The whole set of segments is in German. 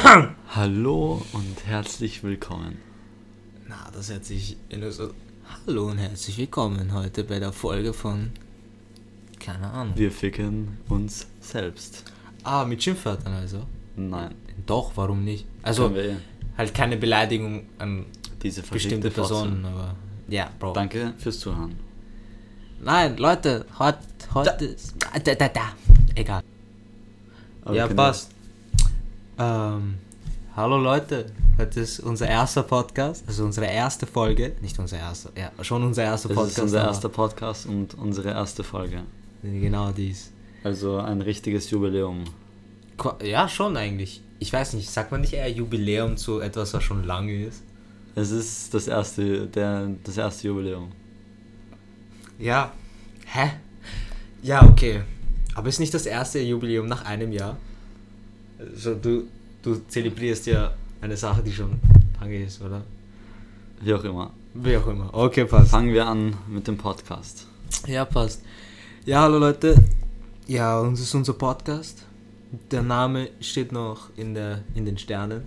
Hallo und herzlich willkommen. Na, das hört sich in so. Hallo und herzlich willkommen heute bei der Folge von. Keine Ahnung. Wir ficken uns selbst. Ah, mit Schimpfwörtern also? Nein. Doch, warum nicht? Also, wir eh. halt keine Beleidigung an Diese bestimmte. Personen, aber. Ja, Bro. Danke fürs Zuhören. Nein, Leute, heute. heute ist. Da, da, da. Egal. Aber ja, passt. Ähm, hallo Leute, heute ist unser erster Podcast, also unsere erste Folge, nicht unser erster, ja, schon unser erster Wir, Podcast. das ist unser erster Podcast und unsere erste Folge. Genau dies. Also ein richtiges Jubiläum. Ja, schon eigentlich. Ich weiß nicht, sagt man nicht eher Jubiläum zu etwas, was schon lange ist? Es ist das erste, der, das erste Jubiläum. Ja. Hä? Ja, okay. Aber ist nicht das erste Jubiläum nach einem Jahr? Also du, du zelebrierst ja eine Sache, die schon lange ist, oder? Wie auch immer. Wie auch immer. Okay, passt. Fangen wir an mit dem Podcast. Ja, passt. Ja, hallo Leute. Ja, uns ist unser Podcast. Der Name steht noch in, der, in den Sternen.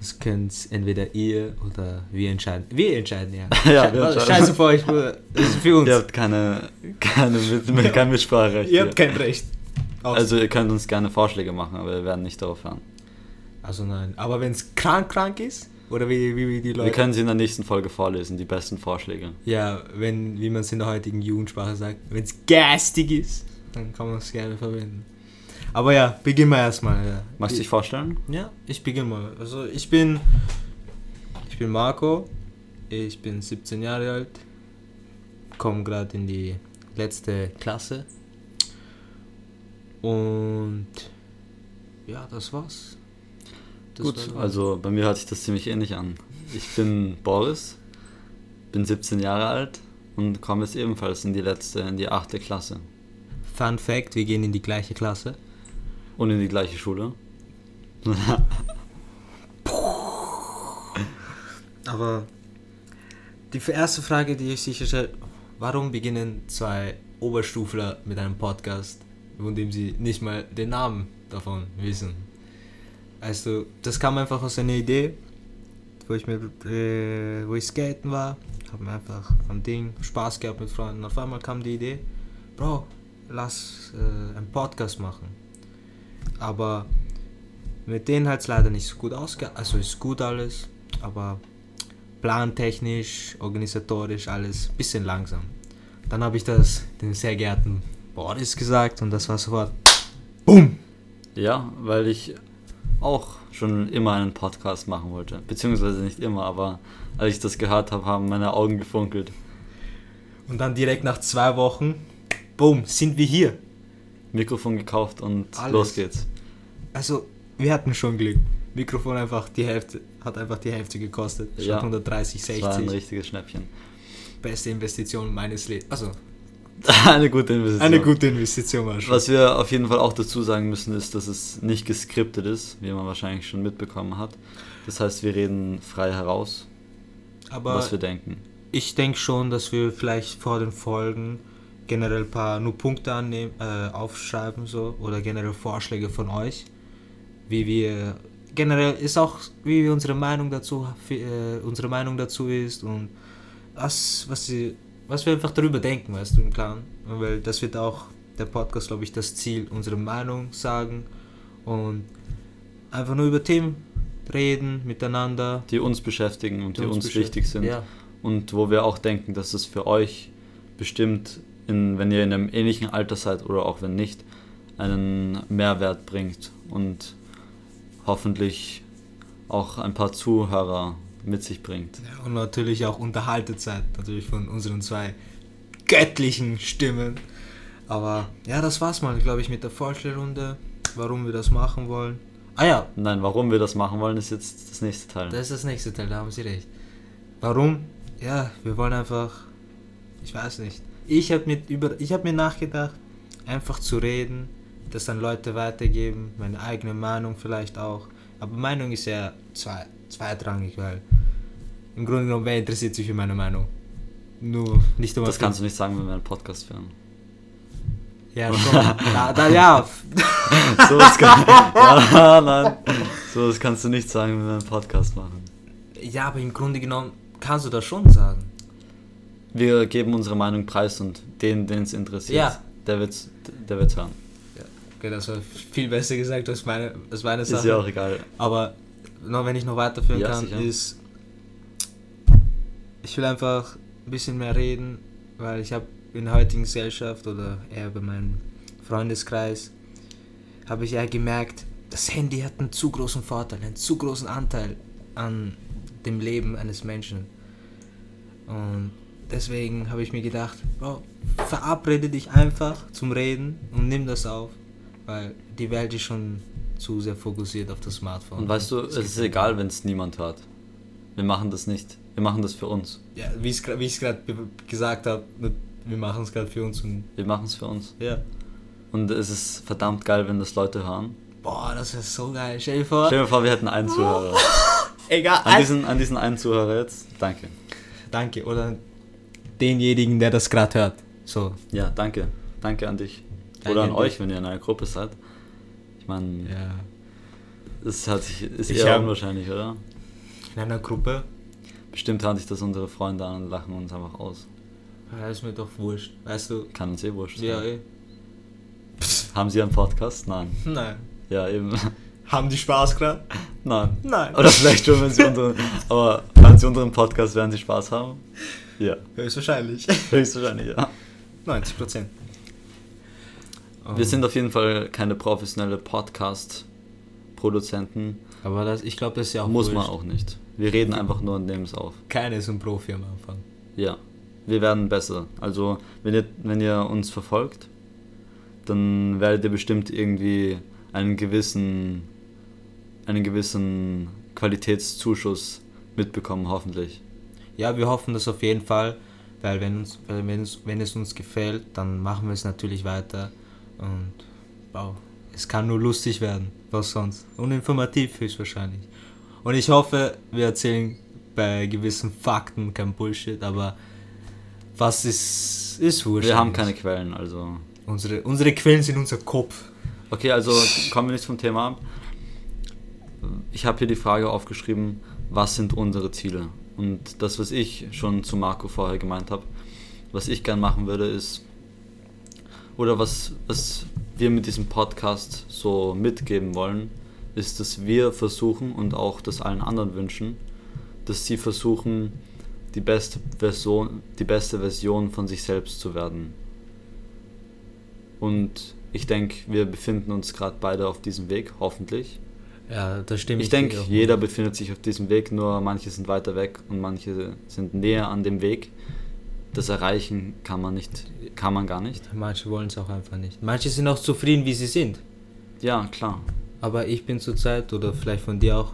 Das könnt entweder ihr oder wir entscheiden. Wir entscheiden, ja. Ja, wir entscheiden. Scheiße für euch, das ist für uns. Ihr habt keine, keine, mit, kein Mitspracherecht. ihr habt kein Recht. Also ihr könnt uns gerne Vorschläge machen, aber wir werden nicht darauf hören. also nein. Aber wenn es krank, krank ist, oder wie, wie, wie die Leute... Wir können sie in der nächsten Folge vorlesen, die besten Vorschläge. ja, wenn, wie man es in der heutigen Jugendsprache sagt, wenn es garstig ist, dann kann man es gerne verwenden. Aber ja, beginnen wir erstmal. Ja. Magst du dich vorstellen? Ja, ich beginne mal. Also ich bin ich bin Marco, ich bin 17 Jahre alt, komme gerade in die letzte Klasse und ja, das war's. Das Gut, war's. also bei mir hört sich das ziemlich ähnlich an. Ich bin Boris, bin 17 Jahre alt und komme jetzt ebenfalls in die letzte, in die achte Klasse Fun Fact, wir gehen in die gleiche Klasse. und in die gleiche Schule. Aber die erste Frage, die ich sicher stelle, warum beginnen zwei Oberstufler mit einem Podcast, von dem sie nicht mal den Namen davon wissen? Also, das kam einfach aus einer Idee, wo ich mir, äh, wo ich skaten war, habe mir einfach ein Ding, Spaß gehabt mit Freunden. Auf einmal kam die Idee, Bro, lass äh, einen Podcast machen. Aber mit denen hat es leider nicht so gut ausge... Also ist gut alles, aber plantechnisch, organisatorisch alles bisschen langsam. Dann habe ich das dem sehr geehrten Boris gesagt und das war sofort BUM! Ja, weil ich auch schon immer einen Podcast machen wollte. Beziehungsweise nicht immer, aber als ich das gehört habe, haben meine Augen gefunkelt. Und dann direkt nach zwei Wochen, BUM, sind wir hier. Mikrofon gekauft und Alles. los geht's. Also, wir hatten schon Glück. Mikrofon einfach die Hälfte, hat einfach die Hälfte gekostet. Statt Ja. 130, Das war ein 60. richtiges Schnäppchen. Beste Investition meines Lebens. Also, eine gute Investition. eine gute Investition war schon. Was wir auf jeden Fall auch dazu sagen müssen, ist, dass es nicht geskriptet ist, wie man wahrscheinlich schon mitbekommen hat. Das heißt, wir reden frei heraus, Aber was wir denken. ich denke schon, dass wir vielleicht vor den Folgen generell ein paar nur Punkte annehmen, äh, aufschreiben so oder generell Vorschläge von euch, wie wir generell ist auch wie wir unsere Meinung dazu äh, unsere Meinung dazu ist und was was sie was wir einfach darüber denken, weißt du im Klaren, weil das wird auch der Podcast, glaube ich, das Ziel, unsere Meinung sagen und einfach nur über Themen reden miteinander, Die uns beschäftigen und die, uns, beschä- wichtig sind. Ja. Und wo wir auch denken, dass es für euch bestimmt, in, wenn ihr in einem ähnlichen Alter seid oder auch wenn nicht, einen Mehrwert bringt und hoffentlich auch ein paar Zuhörer mit sich bringt. Ja, und natürlich auch unterhaltet seid, natürlich von unseren zwei göttlichen Stimmen. Aber ja, das war's mal, glaube ich, mit der Vorstellrunde, warum wir das machen wollen. Ah ja, Nein, warum wir das machen wollen, ist jetzt das nächste Teil. das ist das nächste Teil, da haben Sie recht. Warum? Ja, wir wollen einfach, ich weiß nicht. Ich habe mir, über, ich hab mir nachgedacht, einfach zu reden, das an Leute weitergeben, meine eigene Meinung vielleicht auch. Aber Meinung ist ja zwei, zweitrangig, weil im Grunde genommen, wer interessiert sich für meine Meinung? Nur nicht einmal das kannst du nicht sagen, wenn wir einen Podcast führen. Ja, schon. da, da, ja. sowas, kann, ja, nein, sowas kannst du nicht sagen, wenn wir einen Podcast machen. Ja, aber im Grunde genommen kannst du das schon sagen. Wir geben unsere Meinung preis und den, den es interessiert, Ja. der wird's, der wird's hören. Okay, das war viel besser gesagt als meine, als meine Ist Sache. ja auch egal. Aber noch, wenn ich noch weiterführen Ja, kann, sicher. ist, ich will einfach ein bisschen mehr reden, weil ich habe in der heutigen Gesellschaft oder eher bei meinem Freundeskreis, habe ich eher gemerkt, das Handy hat einen zu großen Vorteil, einen zu großen Anteil an dem Leben eines Menschen. Und deswegen habe ich mir gedacht, Bro, verabrede dich einfach zum Reden und nimm das auf, weil die Welt ist schon zu sehr fokussiert auf das Smartphone. Und weißt du, es ist egal, wenn es niemand hört. Wir machen das nicht. Wir machen das für uns. Ja, wie ich es gerade gesagt habe, wir machen es gerade für uns und Wir machen es für uns. ja. Und es ist verdammt geil, wenn das Leute hören. Boah, das wäre so geil. Stell dir vor. Stell dir vor, wir hätten einen Zuhörer. Egal. An diesen, an diesen einen Zuhörer jetzt. Danke. Danke. Oder denjenigen, der das gerade hört. So. Ja, danke. Danke an dich. Danke Oder an an euch, dich. wenn ihr in einer Gruppe seid. Ich meine, Ja. das hat sich, ist Ich eher hab- unwahrscheinlich, oder? In einer Gruppe. Bestimmt hören sich das unsere Freunde an und lachen uns einfach aus. Ja, ist mir doch wurscht. Weißt du? Kann uns eh wurscht sein. Ja, eh. Haben sie einen Podcast? Nein. Nein. Ja, eben. Haben die Spaß gerade? Nein. Nein. Oder vielleicht schon, wenn sie unseren, aber wenn sie unseren Podcast, werden sie Spaß haben. Ja, Höchstwahrscheinlich. höchstwahrscheinlich, ja. 90 Prozent. Wir sind auf jeden Fall keine professionelle Podcast-Produzenten. Aber das, ich glaube, das ist ja auch Muss man wurscht. auch nicht. Wir reden einfach nur und nehmen es auf. Keiner ist ein Profi am Anfang. Ja, wir werden besser. Also, wenn ihr, wenn ihr uns verfolgt, dann werdet ihr bestimmt irgendwie einen gewissen, einen gewissen Qualitätszuschuss mitbekommen, hoffentlich. Ja, wir hoffen das auf jeden Fall, weil wenn, uns, weil wenn, es, wenn es uns gefällt, dann machen wir es natürlich weiter und wow, es kann nur lustig werden, was sonst. Und informativ höchstwahrscheinlich. Und ich hoffe, wir erzählen bei gewissen Fakten kein Bullshit, aber was ist, ist wurscht. Wir haben keine Quellen, also. Unsere, unsere Quellen sind unser Kopf. Okay, also kommen wir nicht vom Thema ab. Ich habe hier die Frage aufgeschrieben, was sind unsere Ziele? Und das, was ich schon zu Marco vorher gemeint habe, was ich gern machen würde, ist, oder was, was wir mit diesem Podcast so mitgeben wollen, ist, dass wir versuchen und auch das allen anderen wünschen, dass sie versuchen, die beste Version, die beste Version von sich selbst zu werden. Und ich denke, wir befinden uns gerade beide auf diesem Weg, hoffentlich. Ja, das stimmt. Ich denke, jeder befindet sich auf diesem Weg, nur manche sind weiter weg und manche sind näher an dem Weg. Das erreichen kann man nicht, kann man gar nicht. Manche wollen es auch einfach nicht. Manche sind auch zufrieden, wie sie sind. Ja, klar. Aber ich bin zurzeit, oder vielleicht von dir auch,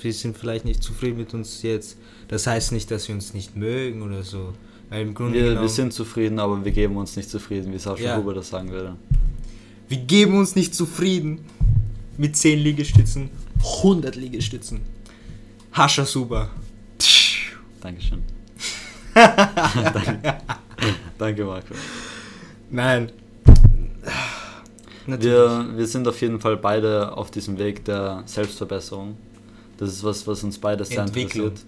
wir sind vielleicht nicht zufrieden mit uns jetzt. Das heißt nicht, dass wir uns nicht mögen oder so. Weil im Grunde Wir, genommen, wir sind zufrieden, aber wir geben uns nicht zufrieden, wie Sascha Ja. Huber das sagen würde. wir geben uns nicht zufrieden mit 10 Liegestützen, 100 Liegestützen. Hascha super. Dankeschön. Danke. Danke, Marco. Nein. Wir, wir sind auf jeden Fall beide auf diesem Weg der Selbstverbesserung. Das ist was, was uns beide sehr interessiert.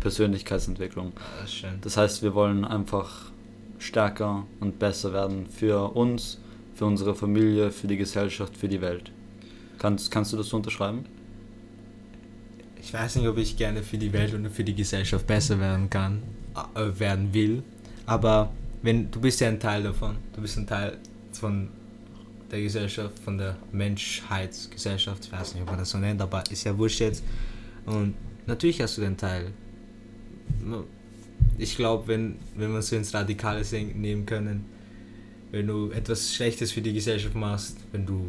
Persönlichkeitsentwicklung. Ah, schön. Das heißt, wir wollen einfach stärker und besser werden für uns, für unsere Familie, für die Gesellschaft, für die Welt. Kannst, kannst du das so unterschreiben? Ich weiß nicht, ob ich gerne für die Welt und für die Gesellschaft besser werden kann, äh, werden will. Aber wenn du bist ja ein Teil davon. Du bist ein Teil von der Gesellschaft, von der Menschheitsgesellschaft. Ich weiß nicht, ob man das so nennt, aber ist ja wurscht jetzt. Und natürlich hast du den Teil. Ich glaube, wenn, wenn wir so ins Radikale nehmen können, wenn du etwas Schlechtes für die Gesellschaft machst, wenn du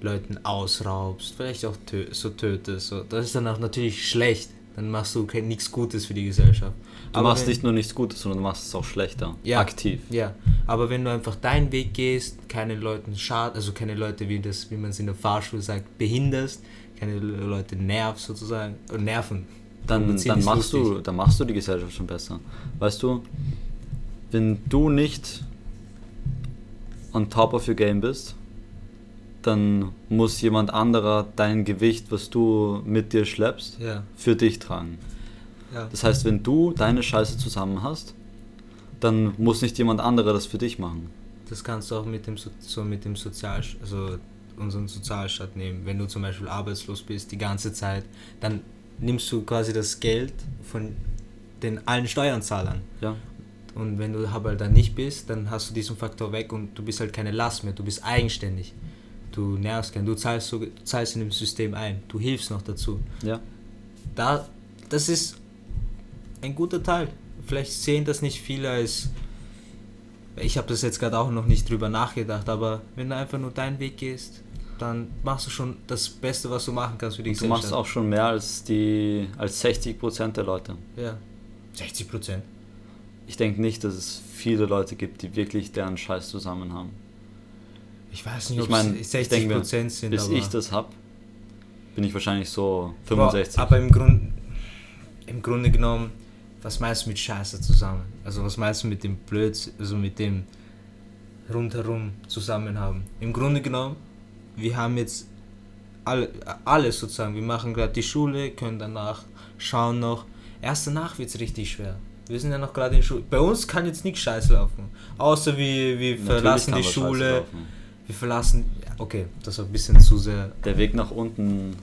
Leuten ausraubst, vielleicht auch tö so tötest, so, das ist dann auch natürlich schlecht. Dann machst du nichts Gutes für die Gesellschaft. Du machst wenn- nicht nur nichts Gutes, sondern du machst es auch schlechter. Ja. Aktiv. Ja, aber wenn du einfach deinen Weg gehst, keine Leuten schad, also keine Leute, wie, das, wie man es in der Fahrschule sagt, behinderst, keine Leute nervst sozusagen, äh, nerven. Dann, dann, machst lustig. du, dann machst du die Gesellschaft schon besser. Weißt du, wenn du nicht on top of your game bist, dann muss jemand anderer dein Gewicht, was du mit dir schleppst, Ja. für dich tragen. Ja. Das heißt, wenn du deine Scheiße zusammen hast, dann muss nicht jemand anderer das für dich machen. Das kannst du auch mit dem, so, so mit dem Sozial, also unseren Sozialstaat nehmen. Wenn du zum Beispiel arbeitslos bist die ganze Zeit, dann nimmst du quasi das Geld von den allen Steuerzahlern. Ja, Und wenn du aber dann nicht bist, dann hast du diesen Faktor weg und du bist halt keine Last mehr. Du bist eigenständig. Du nervst keinen. Du zahlst, so, du zahlst in dem System ein. Du hilfst noch dazu. ja. Da, das ist ein guter Teil. Vielleicht sehen das nicht viele als. Ich habe das jetzt gerade auch noch nicht drüber nachgedacht, aber wenn du einfach nur deinen Weg gehst, dann machst du schon das Beste, was du machen kannst für die Und du machst auch schon mehr als die als 60% der Leute. Ja. 60 Prozent. Ich denke nicht, dass es viele Leute gibt, die wirklich deren Scheiß zusammen haben. Ich weiß nicht, Ich ob es ich 60 denke mir, Prozent sind, bis ich das hab, bin ich wahrscheinlich so Boah, 65. Aber im, Grund, im Grunde genommen, was meinst du mit Scheiße zusammen? Also was meinst du mit dem Blödsinn, also mit dem rundherum zusammen haben? Im Grunde genommen, wir haben jetzt alle, alles sozusagen. Wir machen gerade die Schule, können danach schauen noch. Erst danach wird es richtig schwer. Wir sind ja noch gerade in Schule. Bei uns kann jetzt nichts scheiße laufen. Außer wir, wir Natürlich verlassen die Schule. Wir verlassen. Okay, das war ein bisschen zu sehr Der Weg nach unten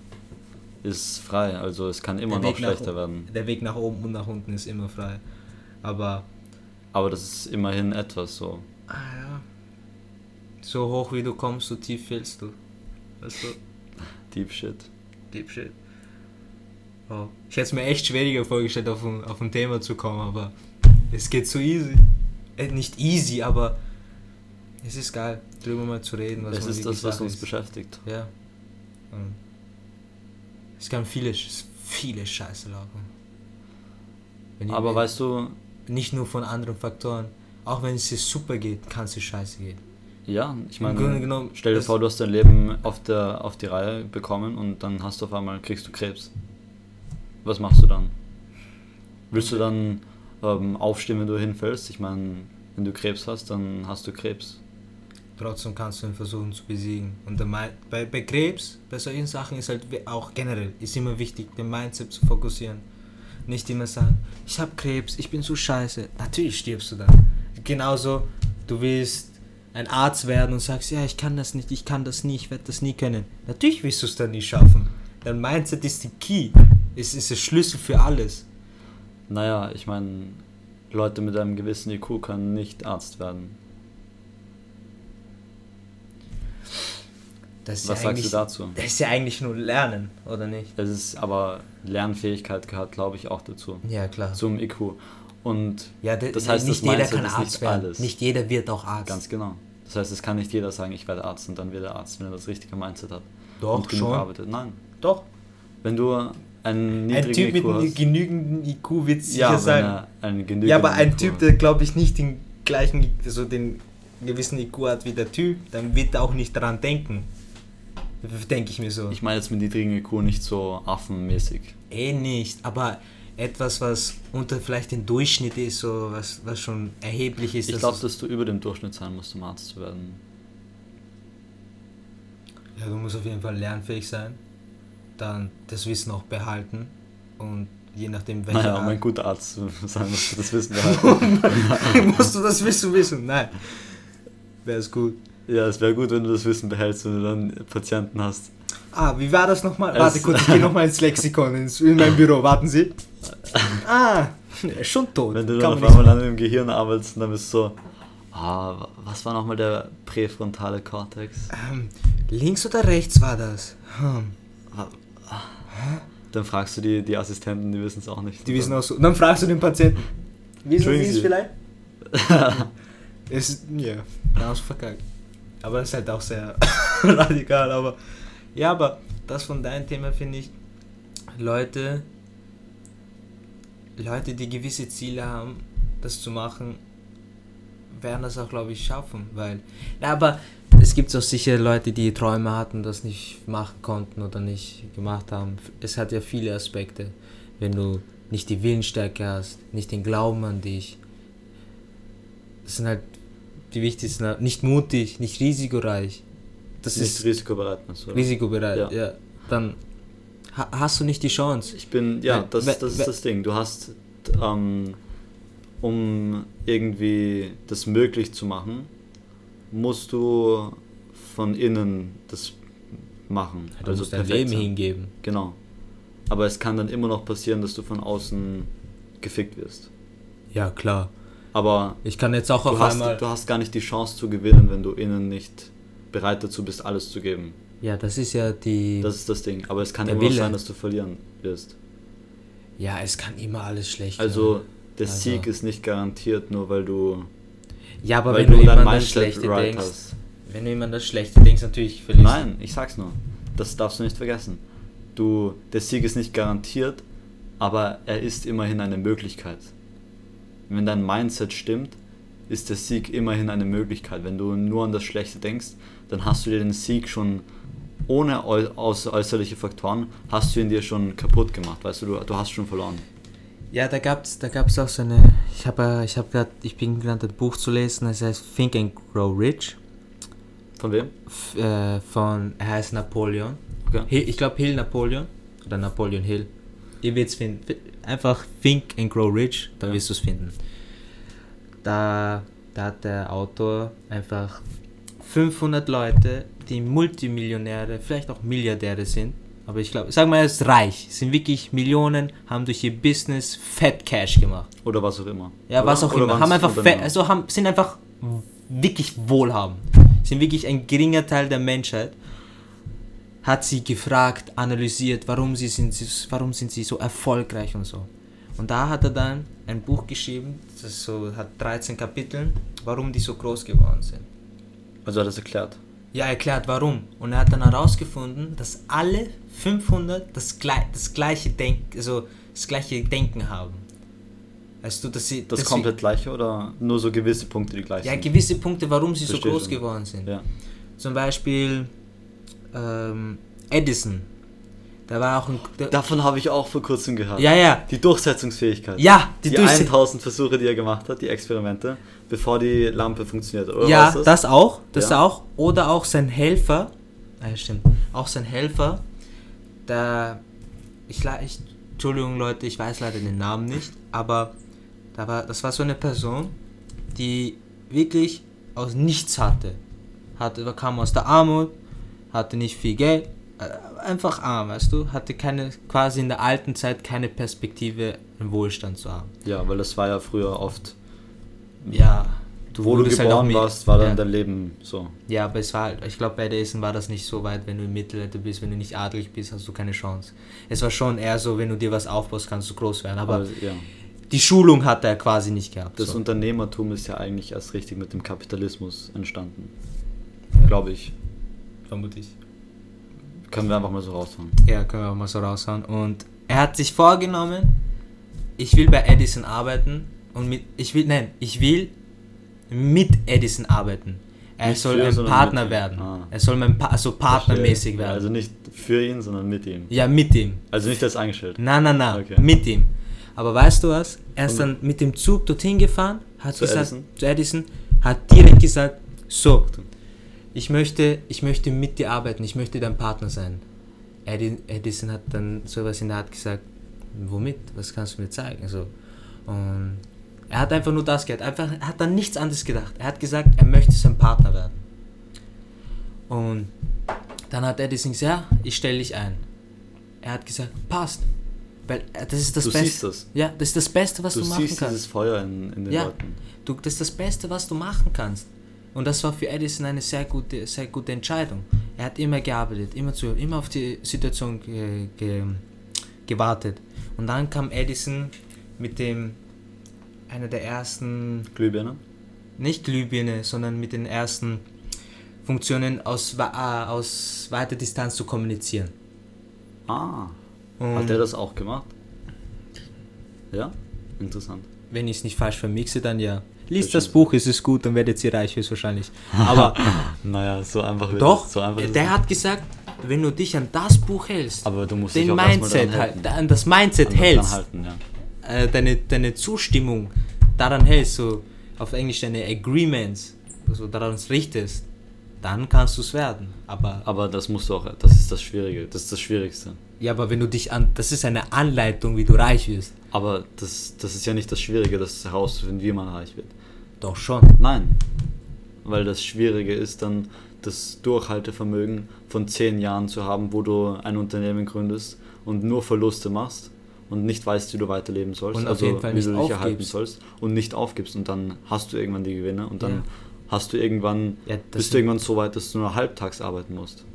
ist frei, also es kann immer noch schlechter werden. Der Weg nach oben und nach unten ist immer frei. Aber, Aber das ist immerhin etwas so. ah ja, so hoch wie du kommst, so tief fällst du. Weißt du? Deep Shit. Deep shit. Oh. Ich hätte es mir echt schwieriger vorgestellt, auf ein, auf ein Thema zu kommen, aber es geht so easy. Äh, nicht easy, aber es ist geil, drüber mal zu reden. Was Es ist das, was uns ist. beschäftigt. Ja. Und es kann viele, viele Scheiße laufen. Wenn Aber weißt du, nicht nur von anderen Faktoren. Auch wenn es dir super geht, kann es dir scheiße gehen. ja, ich meine, genommen, stell dir vor, du hast dein Leben auf, der, auf die Reihe bekommen und dann hast du auf einmal, kriegst du Krebs. Was machst du dann? Willst du dann ähm, aufstehen, wenn du hinfällst? Ich meine, wenn du Krebs hast, dann hast du Krebs. Trotzdem kannst du ihn versuchen zu besiegen. Und bei, bei Krebs, bei solchen Sachen ist halt auch generell ist immer wichtig, den Mindset zu fokussieren. Nicht immer sagen, ich habe Krebs, ich bin so scheiße. Natürlich stirbst du dann. Genauso, du willst ein Arzt werden und sagst, ja, ich kann das nicht, ich kann das nie, ich werde das nie können. Natürlich wirst du es dann nie schaffen. Dein Mindset ist die Key. Es ist der Schlüssel für alles. Naja, ich meine, Leute mit einem gewissen IQ können nicht Arzt werden. Das ist Was ja sagst du dazu? Das ist ja eigentlich nur Lernen, oder nicht? Es ist aber Lernfähigkeit gehört, glaube ich, auch dazu. Ja, klar. Zum IQ. Und Ja, de- das heißt, nicht das jeder kann Arzt nicht werden. alles. Nicht jeder wird auch Arzt. Ganz genau. Das heißt, es kann nicht jeder sagen, ich werde Arzt und dann wird er Arzt, wenn er das richtige Mindset hat. Doch, und schon. arbeitet. Nein. Doch. Wenn du einen Ein niedrigen Typ mit IQ einem hast. genügenden IQ wird sicher ja, sein. Ja, aber ein IQ Typ, der glaube ich nicht den gleichen, also den gewissen IQ hat wie der Typ, dann wird er auch nicht daran denken. Denke ich mir so. Ich meine jetzt mit niedrigen IQ nicht so affenmäßig. eh nicht, aber etwas, was unter vielleicht den Durchschnitt ist, so was, was schon erheblich ist. Ich glaube, dass du über dem Durchschnitt sein musst, um Arzt zu werden. Ja, du musst auf jeden Fall lernfähig sein, dann das Wissen auch behalten und je nachdem welcher Naja, um ein guter Arzt zu sein, musst du das Wissen behalten. musst du das Wissen wissen. Nein, wäre es gut. Ja, es wäre gut, wenn du das Wissen behältst, wenn du dann Patienten hast. Ah, wie war das nochmal? Es- Warte kurz, ich gehe nochmal ins Lexikon, ins, in mein Büro. Warten Sie. Ah, er ist schon tot. Wenn du dann auf einmal an dem Gehirn arbeitest und dann bist du so, ah, was war nochmal der präfrontale Kortex? ähm, links oder rechts war das? Hm. Dann fragst du die, die Assistenten, die wissen es auch nicht. Die wissen auch so. Und dann fragst du den Patienten, wissen Sie es vielleicht? es ja, da hast du verkackt. Aber das ist halt auch sehr radikal. Aber ja, aber das von deinem Thema finde ich, Leute, Leute, die gewisse Ziele haben, das zu machen, werden das auch, glaube ich, schaffen. Weil, ja, aber es gibt auch sicher Leute, die Träume hatten, das nicht machen konnten oder nicht gemacht haben. Es hat ja viele Aspekte. Wenn du nicht die Willensstärke hast, nicht den Glauben an dich. Das sind halt die wichtigsten, nicht mutig, nicht risikoreich. Das nicht ist risikobereit, oder? risikobereit, ja. Ja. Dann ha hast du nicht die Chance. Ich bin, ja, das, das ist das Ding. Du hast, ähm, um irgendwie das möglich zu machen, musst du von innen das machen. Du musst dein Leben sein. hingeben. Genau. Aber es kann dann immer noch passieren, dass du von außen gefickt wirst. Ja, klar. Aber Ich kann jetzt auch du auf hast, einmal. du hast gar nicht die Chance zu gewinnen, wenn du innen nicht bereit dazu bist, alles zu geben. Ja, das ist ja die. Das ist das Ding. Aber es kann immer Wille. sein, dass du verlieren wirst. ja, es kann immer alles schlecht Also werden. der Also- Sieg ist nicht garantiert, nur weil du, Ja, aber wenn du, immer an das Schlechte right denkst. hast. Wenn du immer an das Schlechte denkst, natürlich verlierst. Nein, ich sag's nur. Das darfst du nicht vergessen. Du, der Sieg ist nicht garantiert, aber er ist immerhin eine Möglichkeit. Wenn dein Mindset stimmt, ist der Sieg immerhin eine Möglichkeit. Wenn du nur an das Schlechte denkst, dann hast du dir den Sieg schon ohne äu äuß- äußerliche Faktoren, hast du ihn dir schon kaputt gemacht. Weißt du, du, du hast schon verloren. Ja, da gab's, da gab's auch so eine. Ich habe, ich habe gerade, ich bin gerade ein Buch zu lesen. Das heißt Think and Grow Rich Von wem? f- äh, von, er heißt Napoleon. Okay. Hill, ich glaube Hill Napoleon oder Napoleon Hill. Ihr wird's finden. Einfach Think and Grow Rich, da Ja. wirst du es finden. Da, da hat der Autor einfach 500 Leute, die Multimillionäre, vielleicht auch Milliardäre sind. Aber ich glaube, sag mal, er ist reich, sind wirklich Millionen, haben durch ihr Business Fat Cash gemacht. Oder was auch immer. Ja, Oder? was auch Oder immer. Haben einfach, fe- Unternehmer? also haben, sind einfach wirklich wohlhabend. Sind wirklich ein geringer Teil der Menschheit. Hat sie gefragt, analysiert, warum, sie sind, sie- warum sind sie so erfolgreich und so. Und da hat er dann ein Buch geschrieben, das so, hat 13 Kapiteln, warum die so groß geworden sind. Also hat er es erklärt. Ja, erklärt warum. Und er hat dann herausgefunden, dass alle 500 das, das gleiche Denk also das gleiche Denken haben. Weißt du, dass sie Das dass komplett gleiche oder nur so gewisse Punkte, die gleich Sie, ja, sind? gewisse Punkte, warum sie Verstehe so groß schon. geworden sind. Ja. Zum Beispiel ähm, Edison. Da war auch ein. Davon habe ich auch vor kurzem gehört. ja, ja. Die Durchsetzungsfähigkeit. Ja, die, Die, Durchse- 1000 Versuche, die er gemacht hat, die Experimente, bevor die Lampe funktioniert. Oder Ja, ist das auch. Das Ja. auch. Oder auch sein Helfer. Ah, ja, stimmt. Auch sein Helfer. Der. Ich, ich, Entschuldigung, Leute, ich weiß leider den Namen nicht. Aber da war, das war so eine Person, die wirklich aus nichts hatte. hatte kam aus der Armut, hatte nicht viel Geld. Äh, Einfach arm, weißt du? Hatte keine, quasi in der alten Zeit keine Perspektive, einen Wohlstand zu haben. Ja, weil das war ja früher oft, Ja, wo du halt geboren mit- warst, war dann ja. dein Leben so. Ja, aber es war halt, ich glaube, bei Edison war das nicht so weit, wenn du im Mittelalter bist, wenn du nicht adelig bist, hast du keine Chance. Es war schon eher so, wenn du dir was aufbaust, kannst du groß werden. Aber Aber ja, die Schulung hat er quasi nicht gehabt. das so. Unternehmertum ist ja eigentlich erst richtig mit dem Kapitalismus entstanden. Glaube ich. vermutlich. Können wir einfach mal so raushauen. Ja, können wir auch mal so raushauen. Und er hat sich vorgenommen, ich will bei Edison arbeiten und mit, ich will, nein, ich will mit Edison arbeiten. Er Nicht soll für, ein sondern Partner werden. Ah. Er soll mein pa also partnermäßig Verstehe. werden. Also nicht für ihn, sondern mit ihm. ja, mit ihm. Also nicht als eingestellt. Nein, nein, nein, Okay. mit ihm. Aber weißt du was? Er ist dann mit dem Zug dorthin gefahren, hat Zu gesagt, Edison? zu Edison, hat direkt gesagt, so, ich möchte, ich möchte mit dir arbeiten, ich möchte dein Partner sein. Edi- Edison hat dann sowas in der Art gesagt, womit? Was kannst du mir zeigen? So. Und er hat einfach nur das gehört, einfach, er hat dann nichts anderes gedacht. Er hat gesagt, er möchte sein Partner werden. Und dann hat Edison gesagt, ja, ich stelle dich ein. Er hat gesagt, passt. Weil äh, das ist das Du Beste. siehst das. Ja, das ist das Beste, was Du du, machen siehst kannst. dieses Feuer in, in den Ja. Leuten. Du, das ist das Beste, was du machen kannst. Und das war für Edison eine sehr gute, sehr gute Entscheidung. Er hat immer gearbeitet, immer zu, immer auf die Situation ge, ge, gewartet. Und dann kam Edison mit dem einer der ersten, Glühbirne? nicht Glühbirne, sondern mit den ersten Funktionen aus, äh, aus weiter Distanz zu kommunizieren. Ah. Und Hat der das auch gemacht? Ja? Interessant. wenn ich es nicht falsch vermixe, dann ja. Liest Das das Buch, es ist gut, dann werdet ihr reich höchstwahrscheinlich. Aber Naja, so einfach wird Doch. So einfach der hat gesagt, wenn du dich an das Buch hältst, Aber du musst den Mindset an das Mindset An hältst, halten, ja. äh, deine, deine Zustimmung daran hältst, so auf Englisch deine Agreements, also daran richtest, dann kannst du es werden. Aber, Aber das musst du auch, das ist das Schwierige, das ist das Schwierigste. ja, aber wenn du dich an, das ist eine Anleitung, wie du reich wirst. Aber das, das ist ja nicht das Schwierige, das herauszufinden, wie man reich wird. Doch schon. Nein. Weil das Schwierige ist dann, das Durchhaltevermögen von zehn Jahren zu haben, wo du ein Unternehmen gründest und nur Verluste machst und nicht weißt, wie du weiterleben sollst, Und auf also jeden Fall wie nicht du dich erhalten aufgibst. sollst und nicht aufgibst und dann hast du irgendwann die Gewinne und dann Ja. Hast du irgendwann, Ja, bist du irgendwann so weit, dass du nur halbtags arbeiten musst.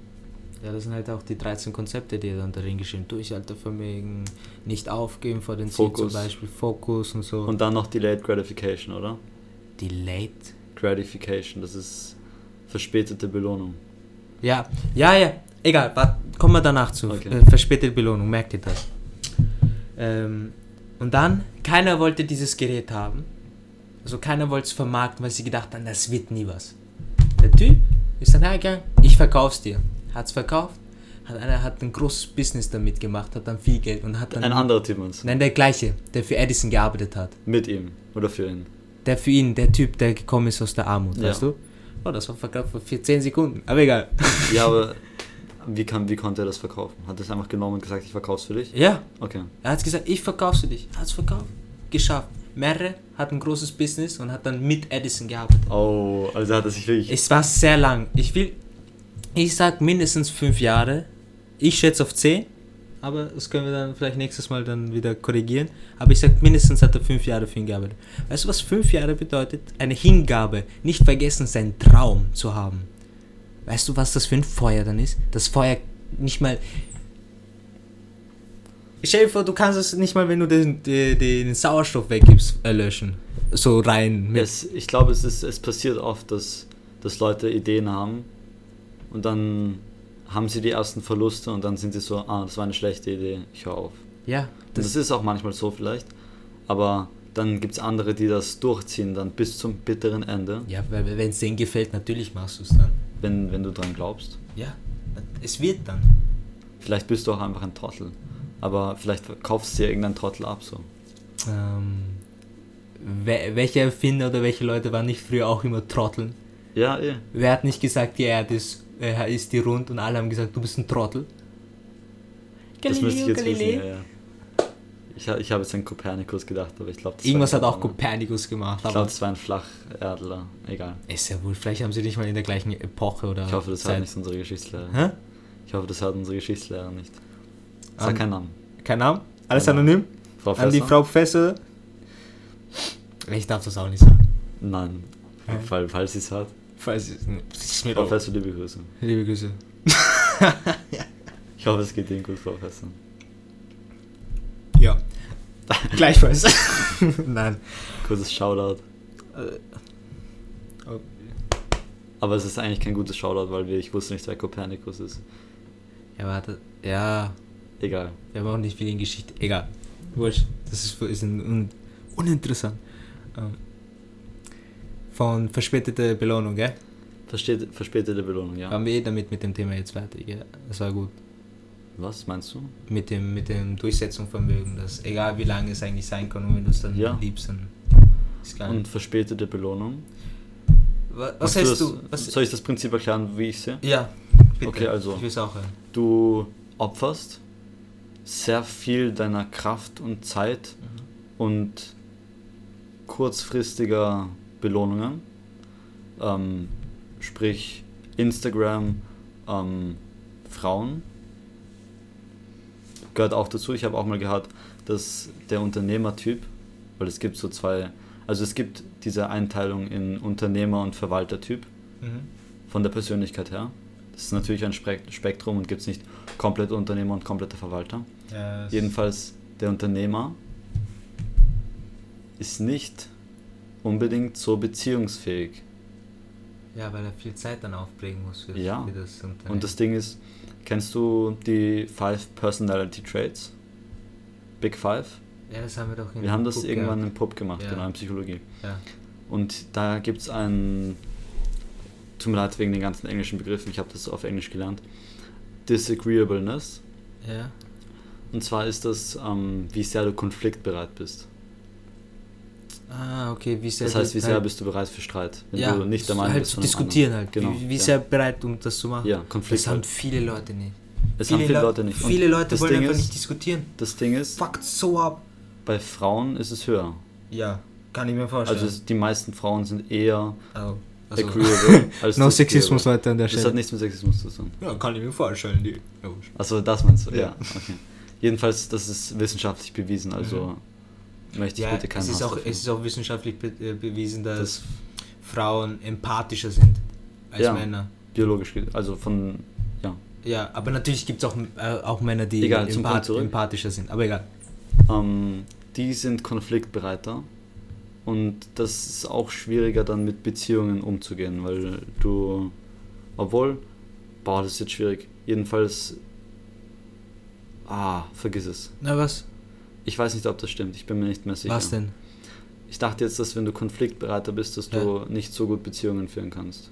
Ja, das sind halt auch die 13 Konzepte, die dann darin geschrieben Durchhaltevermögen, nicht aufgeben vor den Ziel zum. Beispiel, Fokus und so. Und dann noch Delayed Gratification, oder? Delayed? Gratification, das ist verspätete Belohnung. Ja, ja, ja, egal, wart, kommen wir danach zu. Okay. Äh, verspätete Belohnung, merkt ihr das? Ähm, und dann, keiner wollte dieses Gerät haben. Also keiner wollte es vermarkten, weil sie gedacht haben, das wird nie was. Der Typ ist dann hergegangen, ich verkauf's dir. Hat's verkauft, hat einer hat ein großes Business damit gemacht, hat dann viel Geld und hat dann. Ein anderer Typ du? Nein, der gleiche, der für Edison gearbeitet hat. Mit ihm oder für ihn. Der für ihn, der Typ, der gekommen ist aus der Armut, Ja. weißt du? Oh, das war verkauft vor 10 Sekunden. Aber egal. Ja, aber wie, kann, wie konnte er das verkaufen? Hat er es einfach genommen und gesagt, ich verkauf's für dich? Ja, Okay. er hat gesagt, ich verkauf's für dich. Hat's verkauft. Geschafft. Mehrere, hat ein großes Business und hat dann mit Edison gearbeitet. Oh, also hat er sich wirklich. Es war sehr lang. Ich will, ich sag mindestens fünf Jahre. Ich schätze auf 10, aber das können wir dann vielleicht nächstes Mal dann wieder korrigieren. Aber ich sag mindestens hat er fünf Jahre für ihn gearbeitet. Weißt du, was fünf Jahre bedeutet? Eine Hingabe. Nicht vergessen, seinen Traum zu haben. Weißt du, was das für ein Feuer dann ist? Das Feuer nicht mal. Stell dir vor, du kannst es nicht mal, wenn du den, den, den Sauerstoff weggibst, erlöschen. So rein. Mit. es, ich glaube, es, ist, es passiert oft, dass, dass Leute Ideen haben und dann haben sie die ersten Verluste und dann sind sie so, ah, das war eine schlechte Idee, ich höre auf. Ja, Und das ist auch manchmal so vielleicht, aber dann gibt es andere, die das durchziehen, dann bis zum bitteren Ende, Ja, weil wenn es denen gefällt, natürlich machst du es dann. wenn, wenn du dran glaubst. Ja, es wird dann. Vielleicht bist du auch einfach ein Trottel, aber vielleicht kaufst du dir irgendeinen Trottel ab so. Ähm, wel- welche Erfinder oder welche Leute waren nicht früher auch immer Trotteln? Ja, eh. Wer hat nicht gesagt, die Erde ist, äh, ist die rund und alle haben gesagt, du bist ein Trottel? Das müsste ich jetzt Galileo. wissen, ja, ja. Ich, ich habe jetzt an Kopernikus gedacht, aber ich glaube, das Irgendwas war hat auch Kopernikus. Gemacht, Ich glaube, das war ein Flacherdler. Egal. ist ja wohl, vielleicht haben sie nicht mal in der gleichen Epoche oder Ich hoffe, das Zeit. hört nicht unsere Geschichtslehrer. Hä? Ich hoffe, das hört unsere Geschichtslehrer nicht. Sag Ähm, keinen Namen. Kein Name? Alles Name. anonym? Frau An die? Frau Professor? Ich darf das auch nicht sagen. Nein. Weil, falls sie es hat. Falls es mir doch. Professor, liebe Grüße. Liebe Grüße. Ich hoffe, es geht Ihnen gut, Professor. Ja. Gleichfalls. Nein. Kurzes Shoutout. Äh, Aber es ist eigentlich kein gutes Shoutout, weil wir, ich wusste nicht, wer Kopernikus ist. Ja, warte. Ja, Egal. wir haben auch nicht viel in Geschichte. Egal. Wurscht. Das ist, ist ein, un, uninteressant. Ähm, von verspätete Belohnung, gell? Versteht, verspätete Belohnung, ja. Waren wir eh damit mit dem Thema jetzt fertig, ja? Das war gut. Was meinst du? Mit dem, mit dem Durchsetzungsvermögen, dass egal wie lange es eigentlich sein kann, und wenn du es dann Ja. liebst, dann ist gar Und nicht. verspätete Belohnung? Was, was heißt das, du? Was, Soll ich das Prinzip erklären, wie ich sehe? ja, bitte. Okay, also. Ich will es auch hören. Du opferst sehr viel deiner Kraft und Zeit und kurzfristiger Belohnungen, ähm, sprich Instagram, ähm, Frauen, gehört auch dazu. Ich habe auch mal gehört, dass der Unternehmertyp, weil es gibt so zwei, also es gibt diese Einteilung in Unternehmer und Verwaltertyp Mhm. von der Persönlichkeit her. Das ist natürlich ein Spek- Spektrum und gibt es nicht komplette Unternehmer und komplette Verwalter. Ja, es- Jedenfalls der Unternehmer ist nicht unbedingt so beziehungsfähig. Ja, weil er viel Zeit dann aufbringen muss für, Ja. für das Unternehmen. Und das Ding ist, kennst du die Five Personality Traits? Big Five? ja, das haben wir doch in Wir haben das Book irgendwann gehabt. im Pub gemacht, Ja. genau, in Psychologie. Ja. Und da gibt es ein, tut mir leid wegen den ganzen englischen Begriffen, ich habe das auf Englisch gelernt, Disagreeableness. ja. Und zwar ist das, ähm, wie sehr du konfliktbereit bist. Ah, okay, wie sehr Das heißt, wie sehr halt- bist du bereit für Streit? Wenn ja, du nicht der Meinung halt bist zu diskutieren anderen. halt. Genau. Wie, wie ja. sehr bereit, um das zu machen. Ja, Konflikt Das haben viele Leute nicht. Es haben viele Leu- Leute nicht. Und Viele Leute das wollen Ding einfach ist, nicht diskutieren. Das Ding ist, Fuckt so ab. bei Frauen ist es höher. Ja, kann ich mir vorstellen. Also die meisten Frauen sind eher oh, also agreeable als no. Sexismus, Leute, an der Das hat Stelle. nichts mit Sexismus zu tun. Ja, kann ich mir vorstellen. Die. Ja. Also das meinst du? Ja. Ja. okay. Jedenfalls, das ist wissenschaftlich bewiesen, also möchte ich Mhm. Ja, bitte keinen es ist, Hass auch, dafür. es ist auch wissenschaftlich be äh, bewiesen, dass das Frauen empathischer sind als Ja. Männer. biologisch, also von, ja. Ja, aber natürlich gibt es auch, äh, auch Männer, die Egal, empath empathischer sind. Aber egal. Ähm, die sind konfliktbereiter und das ist auch schwieriger dann mit Beziehungen umzugehen, weil du, obwohl, boah, das ist jetzt schwierig. Jedenfalls, ah, vergiss es. Na was? Ich weiß nicht, ob das stimmt, ich bin mir nicht mehr sicher. Was denn? Ich dachte jetzt, dass wenn du konfliktbereiter bist, dass du nicht so gut Beziehungen führen kannst.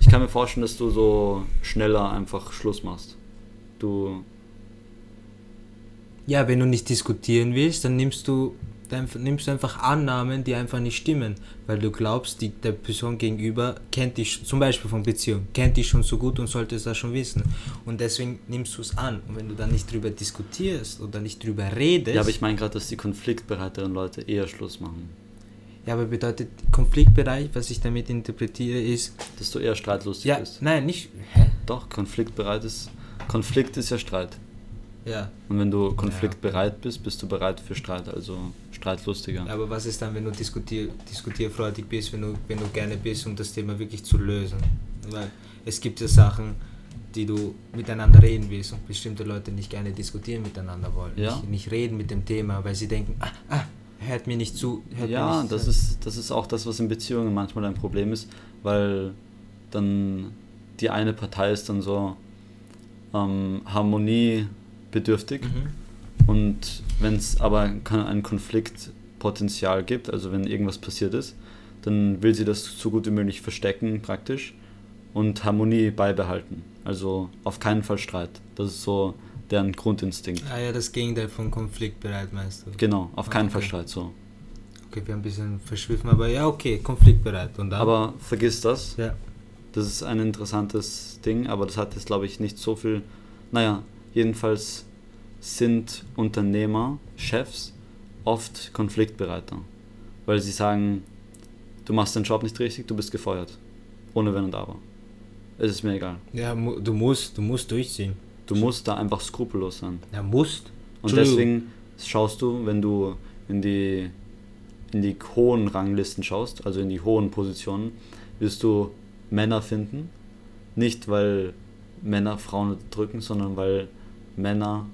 Ich kann mir vorstellen, dass du so schneller einfach Schluss machst. Du, Ja, wenn du nicht diskutieren willst, dann nimmst du, nimmst du einfach Annahmen, die einfach nicht stimmen, weil du glaubst, die, der Person gegenüber kennt dich, zum Beispiel von Beziehung, kennt dich schon so gut und sollte es das schon wissen. Und deswegen nimmst du es an. Und wenn du dann nicht drüber diskutierst oder nicht drüber redest, ja, aber ich meine gerade, dass die konfliktbereiteren Leute eher Schluss machen. ja, aber bedeutet Konfliktbereich, was ich damit interpretiere, ist, Dass du eher streitlustig ja, bist. nein, nicht, hä? Doch, konfliktbereit ist. Konflikt ist ja Streit. Ja, Und wenn du konfliktbereit bist, bist du bereit für Streit, also streitlustiger. aber was ist dann, wenn du diskutier, diskutierfreudig bist, wenn du, wenn du gerne bist, um das Thema wirklich zu lösen? Weil es gibt ja Sachen, die du miteinander reden willst und bestimmte Leute nicht gerne diskutieren miteinander wollen. Ja. Nicht, nicht reden mit dem Thema, weil sie denken, ah, ah hört mir nicht zu. Ja, nicht das zu. ist, das ist auch das, was in Beziehungen manchmal ein Problem ist, weil dann die eine Partei ist dann so ähm, harmoniebedürftig Mhm. und wenn es aber ein Konfliktpotenzial gibt, also wenn irgendwas passiert ist, dann will sie das so gut wie möglich verstecken praktisch und Harmonie beibehalten. Also auf keinen Fall Streit. Das ist so deren Grundinstinkt. Ah ja, das Gegenteil von konfliktbereit meinst du? Genau, auf keinen Ah, Fall okay. Streit so. Okay, wir haben ein bisschen verschwiffen, aber ja, okay, konfliktbereit. Und dann? Aber vergiss das. ja. Das ist ein interessantes Ding, aber das hat jetzt, glaube ich, nicht so viel. Naja, jedenfalls sind Unternehmer, Chefs oft konfliktbereiter. Weil sie sagen, du machst den Job nicht richtig, du bist gefeuert. Ohne Wenn und Aber. Es ist mir egal. Ja, du musst, du musst durchziehen. Du musst da einfach skrupellos sein. Ja, musst. Und deswegen schaust du, wenn du in die, in die hohen Ranglisten schaust, also in die hohen Positionen, wirst du Männer finden. Nicht, weil Männer Frauen unterdrücken, sondern weil Männer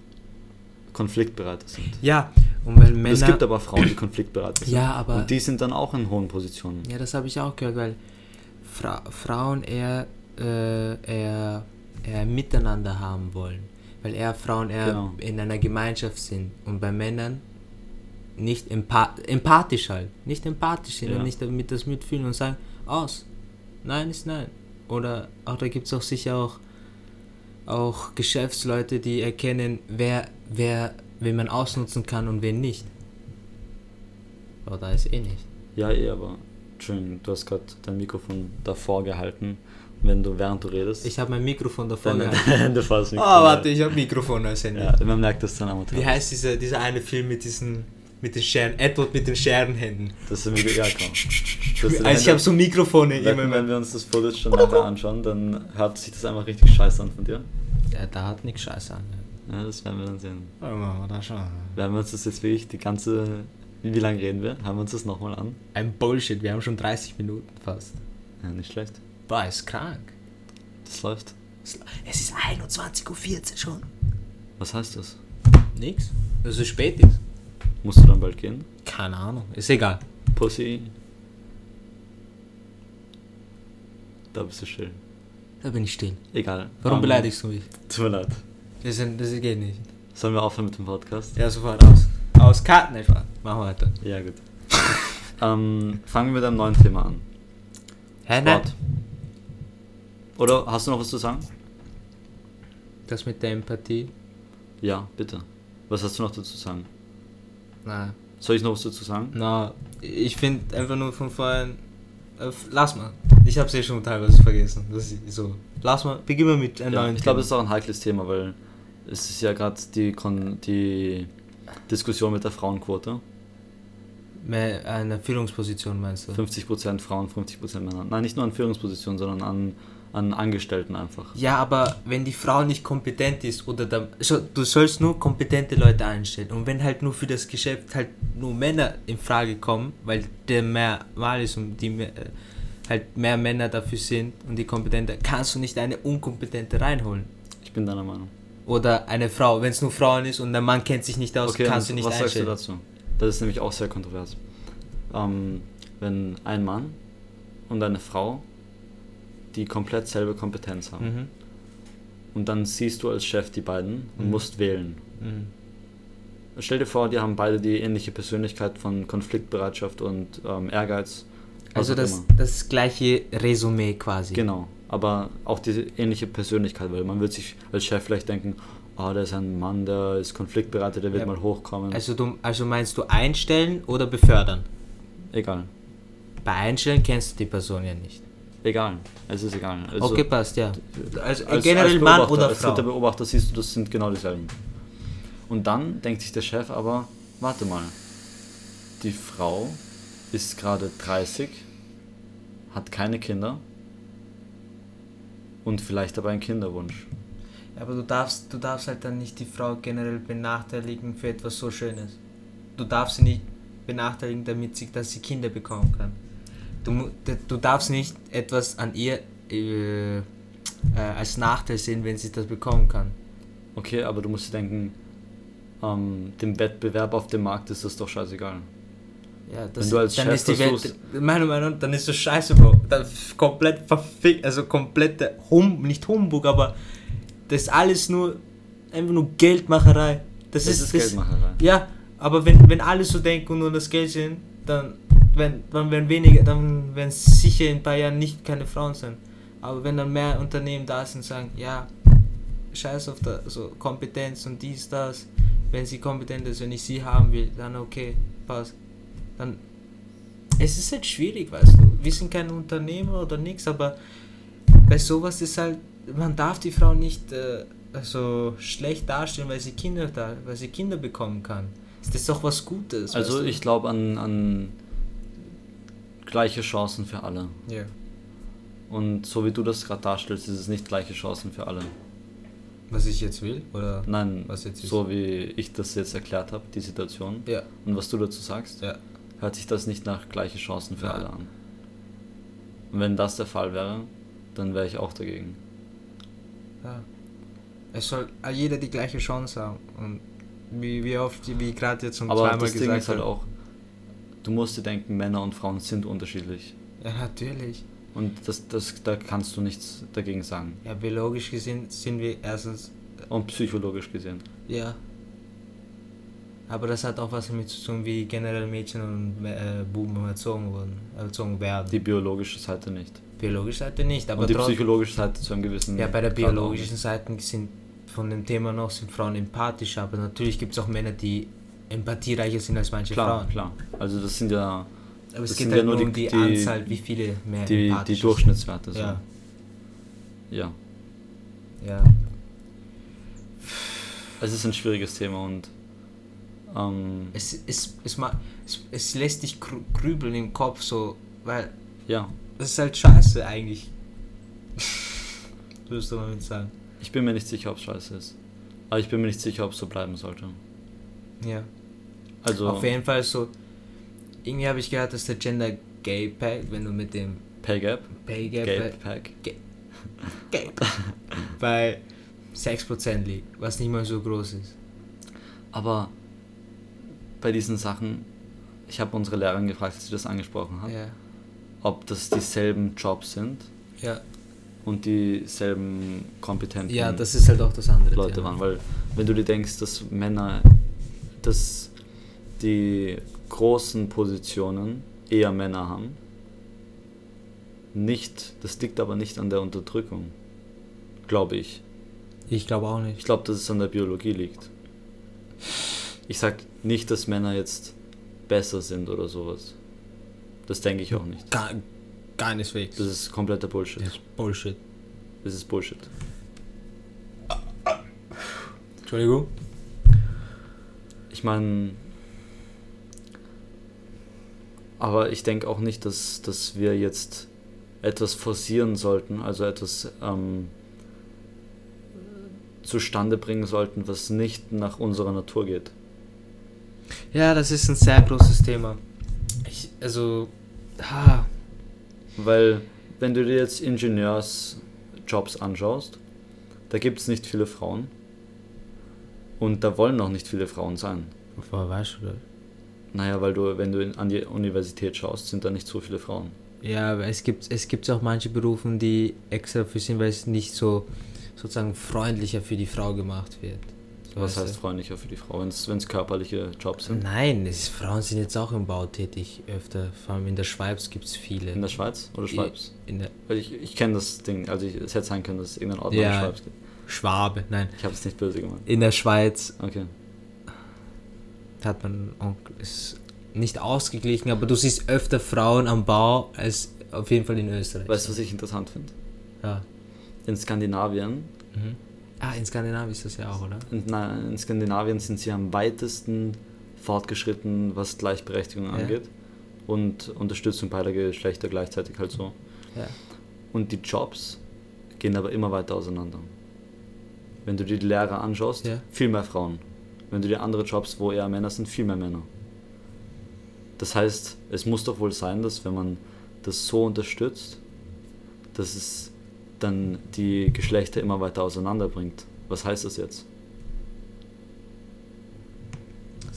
konfliktbereiter sind. Ja, und weil Und Männer. es gibt aber Frauen, die konfliktbereit sind. Ja, aber- Und die sind dann auch in hohen Positionen. Ja, das habe ich auch gehört, weil Fra Frauen eher, äh, eher, eher miteinander haben wollen. Weil eher Frauen eher Genau. in einer Gemeinschaft sind. Und bei Männern nicht empa empathisch halt. Nicht empathisch sind Ja. und nicht damit das mitfühlen und sagen, aus. Nein ist nein. Oder auch da gibt es auch sicher auch, auch Geschäftsleute, die erkennen, wer, wer, wen man ausnutzen kann und wen nicht. Aber da ist eh nicht. Ja, eh, aber schön, du hast gerade dein Mikrofon davor gehalten. Wenn du, während du redest, Ich habe mein Mikrofon davor deine gehalten. Hände fast Oh, warte, ich habe Mikrofon als Handy. Ja, man merkt das dann am Wie heißt dieser, dieser eine Film mit diesen mit den Scheren, Edward mit den Scherenhänden? Das sind wir ja kaum. Also ich habe so Mikrofone immer. Wenn, wenn wir uns das Footage dann nachher anschauen, dann hört sich das einfach richtig scheiße an von dir. Ja, da hat nichts Scheiße an. Ja, das werden wir dann sehen. Ja, da schon. Werden wir uns das jetzt wirklich die ganze. Wie, lange reden wir? Hören wir uns das nochmal an? Ein Bullshit, wir haben schon 30 Minuten fast. Ja, nicht schlecht. Boah, ist krank. Das läuft. Es ist 21.14 Uhr schon. Was heißt das? Nix. Dass es spät ist. Musst du dann bald gehen? Keine Ahnung. Ist egal. Pussy. Da bist du still. Da bin ich still. Egal. Warum Ähm, beleidigst du mich? Tut mir leid. Das, ist- das geht nicht. Sollen wir aufhören mit dem Podcast? Ja, sofort aus. Aus Karten etwa. Machen wir weiter. Ja, gut. ähm, fangen wir mit einem neuen Thema an. Hä, Sport. Oder hast du noch was zu sagen? Das mit der Empathie. Ja, bitte. Was hast du noch dazu zu sagen? Na, Soll ich noch was dazu sagen? Na, ich finde einfach nur von vorhin. Äh, lass mal. Ich habe es eh schon teilweise vergessen. Das ist so. Lass mal. Beginnen wir mit einem Ja, neuen ich glaube, es ist auch ein heikles Thema, weil es ist ja gerade die, Kon die Diskussion mit der Frauenquote. Mehr eine Führungsposition meinst du? 50% Frauen, 50% Männer. Nein, nicht nur an Führungspositionen, sondern an, an Angestellten einfach. Ja, aber wenn die Frau nicht kompetent ist oder da, so, du sollst nur kompetente Leute einstellen und wenn halt nur für das Geschäft halt nur Männer in Frage kommen, weil der mehr Wahl ist und die mehr, äh, halt mehr Männer dafür sind und die kompetente, kannst du nicht eine unkompetente reinholen. Ich bin deiner Meinung. Oder eine Frau, wenn es nur Frauen ist und der Mann kennt sich nicht aus, Okay, kannst du nicht was sagst du einstellen. dazu? Das ist nämlich auch sehr kontrovers. Ähm, wenn ein Mann und eine Frau die komplett selbe Kompetenz haben Mhm. und dann siehst du als Chef die beiden und Mhm. musst wählen. Mhm. Stell dir vor, die haben beide die ähnliche Persönlichkeit von Konfliktbereitschaft und ähm, Ehrgeiz. Also das, das gleiche Resümee quasi. Genau, aber auch diese ähnliche Persönlichkeit, weil man wird sich als Chef vielleicht denken, ah, der ist ein Mann, der ist konfliktbereit, der wird Ja. mal hochkommen. Also, du, also meinst du einstellen oder befördern? egal, Bei einstellen kennst du die Person ja nicht. Egal, es ist egal. Also, okay, passt, ja. Also als, generell als Mann oder als Frau. dritter Beobachter siehst du, das sind genau dieselben. Und dann denkt sich der Chef aber, warte mal, die Frau ist gerade 30, hat keine Kinder und vielleicht aber einen Kinderwunsch. Aber du darfst, du darfst halt dann nicht die Frau generell benachteiligen für etwas so Schönes. Du darfst sie nicht benachteiligen, damit sie, dass sie Kinder bekommen kann. Du, du darfst nicht etwas an ihr äh, äh, als Nachteil sehen, wenn sie das bekommen kann. Okay, aber du musst dir denken, ähm, dem Wettbewerb auf dem Markt ist das doch scheißegal. Ja, Wenn du als dann Chef ist die Welt, meiner Meinung nach, dann ist das scheiße, Bro. Dann f- komplett verfickt, also komplette Hum, nicht Humbug, aber das ist alles nur, einfach nur Geldmacherei. Das, Das ist, ist das, Geldmacherei. Ja, aber wenn, wenn alle so denken und nur das Geld sehen, dann, wenn, dann werden weniger, dann werden sicher in ein paar Jahren nicht keine Frauen sein. Aber wenn dann mehr Unternehmen da sind und sagen, ja, scheiß auf der, so Kompetenz und dies, das, wenn sie kompetent ist, wenn ich sie haben will, dann okay, passt. Dann, es ist halt schwierig, weißt du. Wir sind kein Unternehmer oder nichts, aber bei sowas ist halt, man darf die Frau nicht äh, so schlecht darstellen, weil sie Kinder da, weil sie Kinder bekommen kann. Das ist doch was Gutes. Also weißt du? ich glaube an, an gleiche Chancen für alle. Ja. Und so wie du das gerade darstellst, ist es nicht gleiche Chancen für alle. Was ich jetzt will? Oder? Nein, Was jetzt ist? so wie ich das jetzt erklärt habe, die Situation Ja. und was du dazu sagst, Ja. hört sich das nicht nach gleiche Chancen für Nein. alle an. Und wenn das der Fall wäre, dann wäre ich auch dagegen. ja. Es soll jeder die gleiche Chance haben. Und wie, wie oft, wie gerade jetzt schon Aber zweimal das Ding gesagt ist halt auch, du musst dir denken, Männer und Frauen sind unterschiedlich. Ja, natürlich. Und das, das, da kannst du nichts dagegen sagen. Ja, biologisch gesehen sind wir erstens. Und psychologisch gesehen. Ja. Aber das hat auch was damit zu tun, wie generell Mädchen und äh, Buben erzogen wurden, erzogen werden. Die biologische Seite nicht. biologische Seite nicht, aber und die psychologische Seite zu einem gewissen Ja, bei der biologischen Seite sind von dem Thema noch sind Frauen empathischer, aber natürlich gibt es auch Männer, die empathiereicher sind als manche Klar, Frauen. klar. Also das sind ja Aber es geht halt ja nur die- um die, die- Anzahl, wie viele mehr die, die Durchschnittswerte. So. Ja, ja. ja. Es ist ein schwieriges Thema und ähm, Es, es, es, es, es lässt dich grü- grübeln im Kopf so, weil ja, das ist halt scheiße eigentlich. Würdest du damit sagen? ich bin mir nicht sicher, ob es scheiße ist. Aber ich bin mir nicht sicher, ob es so bleiben sollte. Ja. Also Auf jeden Fall so, irgendwie habe ich gehört, dass der Gender Gay Pact, wenn du mit dem Pay Gap, Pay Gap, Gay Pack. Gay, bei 6% liegt, was nicht mal so groß ist. Aber bei diesen Sachen, ich habe unsere Lehrerin gefragt, als sie das angesprochen hat, Ja. ob das dieselben Jobs sind Ja. und dieselben kompetenten ja, das ist halt auch das andere. Leute Thema. waren. Weil wenn du dir denkst, dass Männer, dass die großen Positionen eher Männer haben, nicht, das liegt aber nicht an der Unterdrückung, glaube ich. Ich glaube auch nicht. Ich glaube, dass es an der Biologie liegt. Ich sag nicht, dass Männer jetzt besser sind oder sowas. Das denke ich auch nicht. Gar, keineswegs. Das ist kompletter Bullshit. Das ist Bullshit. Das ist Bullshit. Entschuldigung? Ich meine, aber ich denke auch nicht, dass, dass wir jetzt etwas forcieren sollten, also etwas ähm, zustande bringen sollten, was nicht nach unserer Natur geht. Ja, das ist ein sehr großes Thema. Ich, also, ah, Weil, wenn du dir jetzt Ingenieursjobs anschaust, da gibt es nicht viele Frauen. Und da wollen auch nicht viele Frauen sein. woher weißt du das? Naja, weil du, wenn du in, an die Universität schaust, sind da nicht so viele Frauen. Ja, aber es gibt, es gibt auch manche Berufe, die extra für sind, weil es nicht so sozusagen freundlicher für die Frau gemacht wird. So Was heißt freundlicher für die Frau, wenn es körperliche Jobs du? sind? Nein, es, Frauen sind jetzt auch im Bau tätig, öfter. Vor allem in der Schweiz gibt es viele. In der Schweiz oder Schweiz? In der Weil ich, ich kenne das Ding, also ich, es hätte sein können, dass es irgendeinen Ort in Ja. der Schweiz gibt. Schwabe, nein. Ich habe es nicht böse gemeint. In der Schweiz Okay. hat man Onkel, ist nicht ausgeglichen, aber du siehst öfter Frauen am Bau als auf jeden Fall in Österreich. Weißt du, was ich interessant finde? Ja. In Skandinavien, Mhm. Ah, in Skandinavien ist das ja auch, oder? in, na, in Skandinavien sind sie am weitesten fortgeschritten, was Gleichberechtigung Ja. angeht. Und Unterstützung beider Geschlechter gleichzeitig halt so. Ja. Und die Jobs gehen aber immer weiter auseinander. Wenn du dir die Lehrer anschaust, Ja. viel mehr Frauen. Wenn du dir andere Jobs, wo eher Männer sind, viel mehr Männer. Das heißt, es muss doch wohl sein, dass wenn man das so unterstützt, dass es dann die Geschlechter immer weiter auseinanderbringt. Was heißt das jetzt?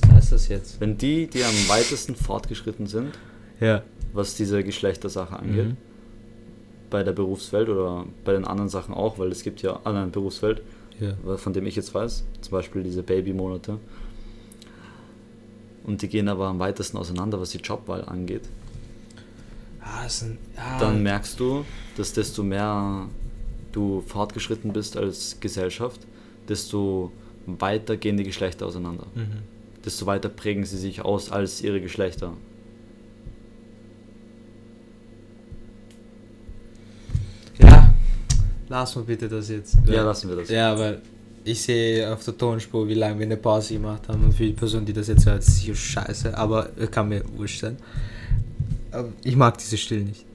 Was heißt das jetzt? Wenn die, die am weitesten fortgeschritten sind, Ja. was diese Geschlechtersache angeht, Mhm. bei der Berufswelt oder bei den anderen Sachen auch, weil es gibt ja andere Berufswelt, Ja. von dem ich jetzt weiß, zum Beispiel diese Babymonate. Und die gehen aber am weitesten auseinander, was die Jobwahl angeht. Ah, sind, ah, Dann merkst du, dass desto mehr du fortgeschritten bist als Gesellschaft, desto weiter gehen die Geschlechter auseinander. Mhm. Desto weiter prägen sie sich aus als ihre Geschlechter. Ja, lass mal bitte das jetzt. Ja, lassen wir das. Ja, weil ich sehe auf der Tonspur, wie lange wir eine Pause gemacht haben und für die Person, die das jetzt hört, ist es sicher scheiße, aber kann mir wurscht sein. Aber ich mag diese Stille nicht.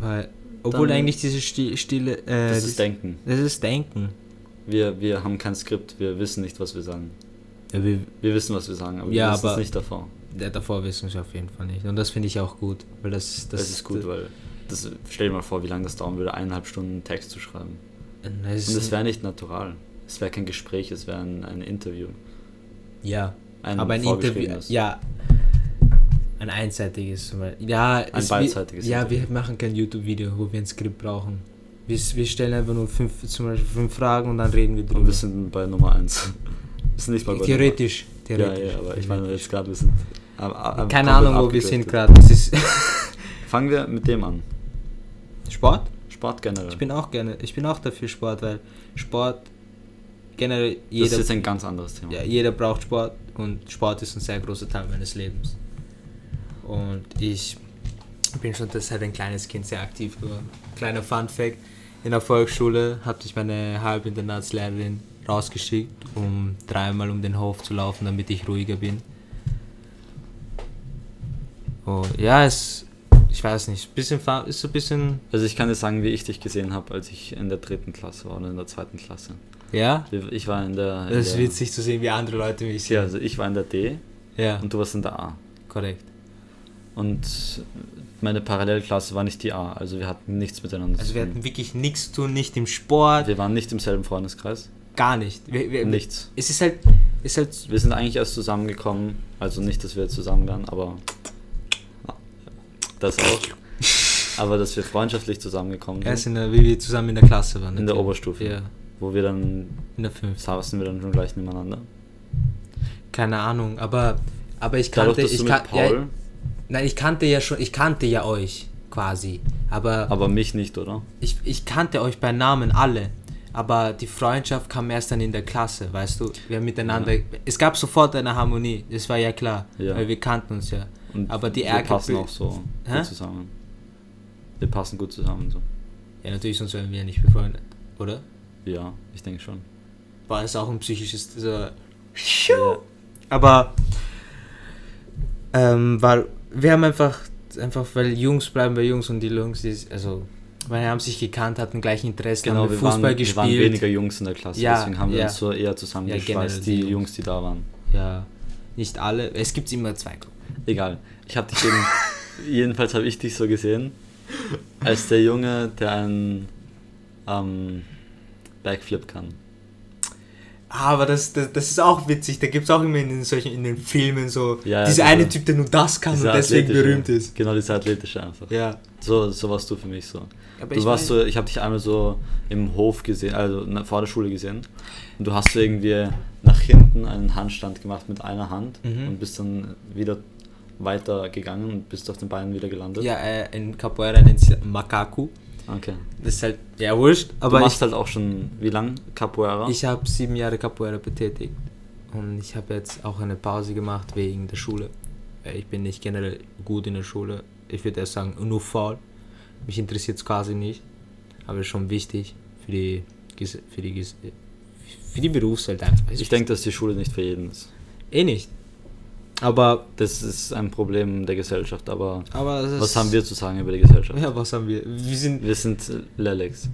Weil, obwohl Dann- eigentlich diese Sti- Stille. Äh, Das ist Denken. Das ist Denken. Wir, wir haben kein Skript, wir wissen nicht, was wir sagen. Ja, wir, Wir wissen, was wir sagen, aber Ja, wir wissen es nicht davor. ja, davor wissen wir auf jeden Fall nicht. Und das finde ich auch gut. Weil das, das, Das, ist gut, weil das, stell dir mal vor, wie lange das dauern würde, eineinhalb Stunden einen Text zu schreiben. das Und ist, das wäre nicht natural. Es wäre kein Gespräch, es wäre ein, ein Interview. Ja, Ein aber ein Interview. Ja. Ein einseitiges. Ja, Ein es- beidseitiges Ja, Interview. wir machen kein YouTube-Video, wo wir ein Skript brauchen. Wir, wir stellen einfach nur fünf, zum Beispiel fünf Fragen und dann reden wir drüber. Und wir sind bei Nummer 1. Wir sind nicht mal bei theoretisch. Theoretisch. Ja, ja, aber ich meine jetzt gerade, wir sind. aber- aber Keine Ahnung, wo wir sind gerade. Fangen wir mit dem an. Sport? Sport generell. Ich bin auch gerne, ich bin auch dafür Sport, weil Sport generell das jeder, ist jetzt ein ganz anderes Thema. ja, jeder braucht Sport und Sport ist ein sehr großer Teil meines Lebens. Und ich bin schon seit ein kleines Kind sehr aktiv geworden. Kleiner Fun Fact: In der Volksschule hat mich meine Halbinternatslehrerin rausgeschickt, um dreimal um den Hof zu laufen, damit ich ruhiger bin. Oh, ja, es, ich weiß nicht, bisschen, ist so ein bisschen, Also ich kann dir sagen, wie ich dich gesehen habe, als ich in der dritten Klasse war oder in der zweiten Klasse. ja, Ich war in der. In es ist witzig zu sehen, wie andere Leute mich sehen. ja, also ich war in der D Ja, und du warst in der A. korrekt. Und meine Parallelklasse war nicht die A, also wir hatten nichts miteinander Also zu wir tun. hatten wirklich nichts zu tun, nicht im Sport, Wir waren nicht im selben Freundeskreis. gar nicht. Wir, wir, Nichts. Es ist halt, ist halt, Wir sind eigentlich erst zusammengekommen, also nicht, dass wir zusammen waren, aber das auch. Aber dass wir freundschaftlich zusammengekommen erst sind, in der, wie wir zusammen in der Klasse waren. in der. Oberstufe, Ja, wo wir dann in der 5. saßen wir dann schon gleich nebeneinander. Keine Ahnung, aber, aber ich Dadurch, kannte, dass du ich kan Paul, ja, nein, ich kannte ja schon, ich kannte ja euch quasi, aber, aber mich nicht, oder? ich, ich kannte euch bei Namen alle, Aber die Freundschaft kam erst dann in der Klasse, weißt du? Wir haben miteinander. Es gab sofort eine Harmonie, das war ja klar. Ja. Weil wir kannten uns ja. Und Aber die wir Ärger- passen auch so Hä? gut zusammen. Wir passen gut zusammen so. Ja, natürlich, sonst wären wir ja nicht befreundet, oder? Ja, ich denke schon. War es auch ein psychisches. So Ja. Aber ähm, weil wir haben einfach, einfach, weil Jungs bleiben bei Jungs und die Jungs, die, also, weil wir haben sich gekannt, hatten gleiche Interessen, Genau, haben wir Fußball waren, gespielt. wir waren weniger Jungs in der Klasse, Ja, deswegen haben wir ja. uns so eher zusammengeschweißt, generell die die Jungs. Jungs. die da waren. Ja, nicht alle. Es gibt immer zwei Gruppen. Egal. Ich habe dich eben, jedenfalls habe ich dich so gesehen, als der Junge, der einen ähm, Backflip kann. Aber das, das, das ist auch witzig. Da gibt es auch immer in den, solchen, in den Filmen so Ja, ja, dieser diese- eine Typ, der nur das kann und deswegen berühmt ist. Genau, dieser athletische einfach. Ja. So, so warst du für mich so. Aber du ich warst so, ich habe dich einmal so im Hof gesehen, also vor der Schule gesehen. Und du hast so irgendwie nach hinten einen Handstand gemacht mit einer Hand Mhm. und bist dann wieder weiter gegangen und bist auf den Beinen wieder gelandet. Ja, äh, in Capoeira nennt sich Makaku. Okay. Das ist halt, ja, wurscht. Aber du machst ich, halt auch schon, wie lang Capoeira? ich habe sieben Jahre Capoeira betätigt. Und ich habe jetzt auch eine Pause gemacht wegen der Schule. Äh, Ich bin nicht generell gut in der Schule. Ich würde erst sagen, nur faul. Mich interessiert es quasi nicht. Aber schon wichtig für die, für die, für die Berufswelt einfach. ich denke, dass die Schule nicht für jeden ist. Eh nicht. Aber, Das ist ein Problem der Gesellschaft, aber aber was haben wir zu sagen über die Gesellschaft? Ja, was haben wir? Wir sind, Wir sind Lelex.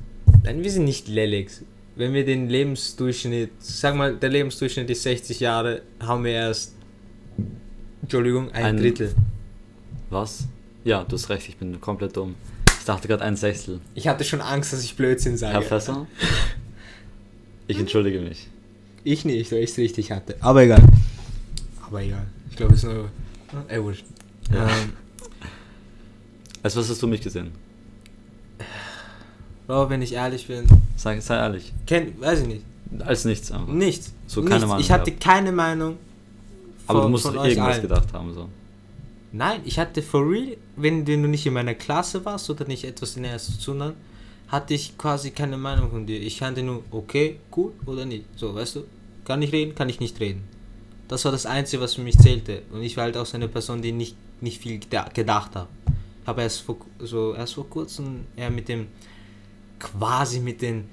nein, wir sind nicht Lelex. Wenn wir den Lebensdurchschnitt, sag mal, der Lebensdurchschnitt ist 60 Jahre, haben wir erst, Entschuldigung, ein, Ein- Drittel. Was? Ja, du hast recht, ich bin komplett dumm. Ich dachte gerade ein Sechstel. Ich hatte schon Angst, dass ich Blödsinn sage. Herr Fässer? Ich entschuldige mich. Ich nicht, weil ich es richtig hatte. Aber egal. Aber egal. Ich glaube, es ist nur. Ey, wurscht. Ja. Ähm, Als was hast du mich gesehen? Bro, wenn ich ehrlich bin, Sag, sei ehrlich. kenn, weiß ich nicht. Als nichts einfach. Nichts. So keine Nichts. Meinung Ich hatte gehabt. keine Meinung. Aber du von- musst von doch irgendwas allen. gedacht haben. So. Nein, ich hatte for real, wenn du nicht in meiner Klasse warst oder nicht etwas Näheres zu tun hast, hatte ich quasi keine Meinung von dir. Ich kannte nur, okay, gut oder nicht. So, weißt du? Kann ich reden, kann ich nicht reden. Das war das Einzige, was für mich zählte. Und ich war halt auch so eine Person, die nicht, nicht viel geda- gedacht hat. Habe erst vor, so, erst vor kurzem eher mit dem, quasi mit dem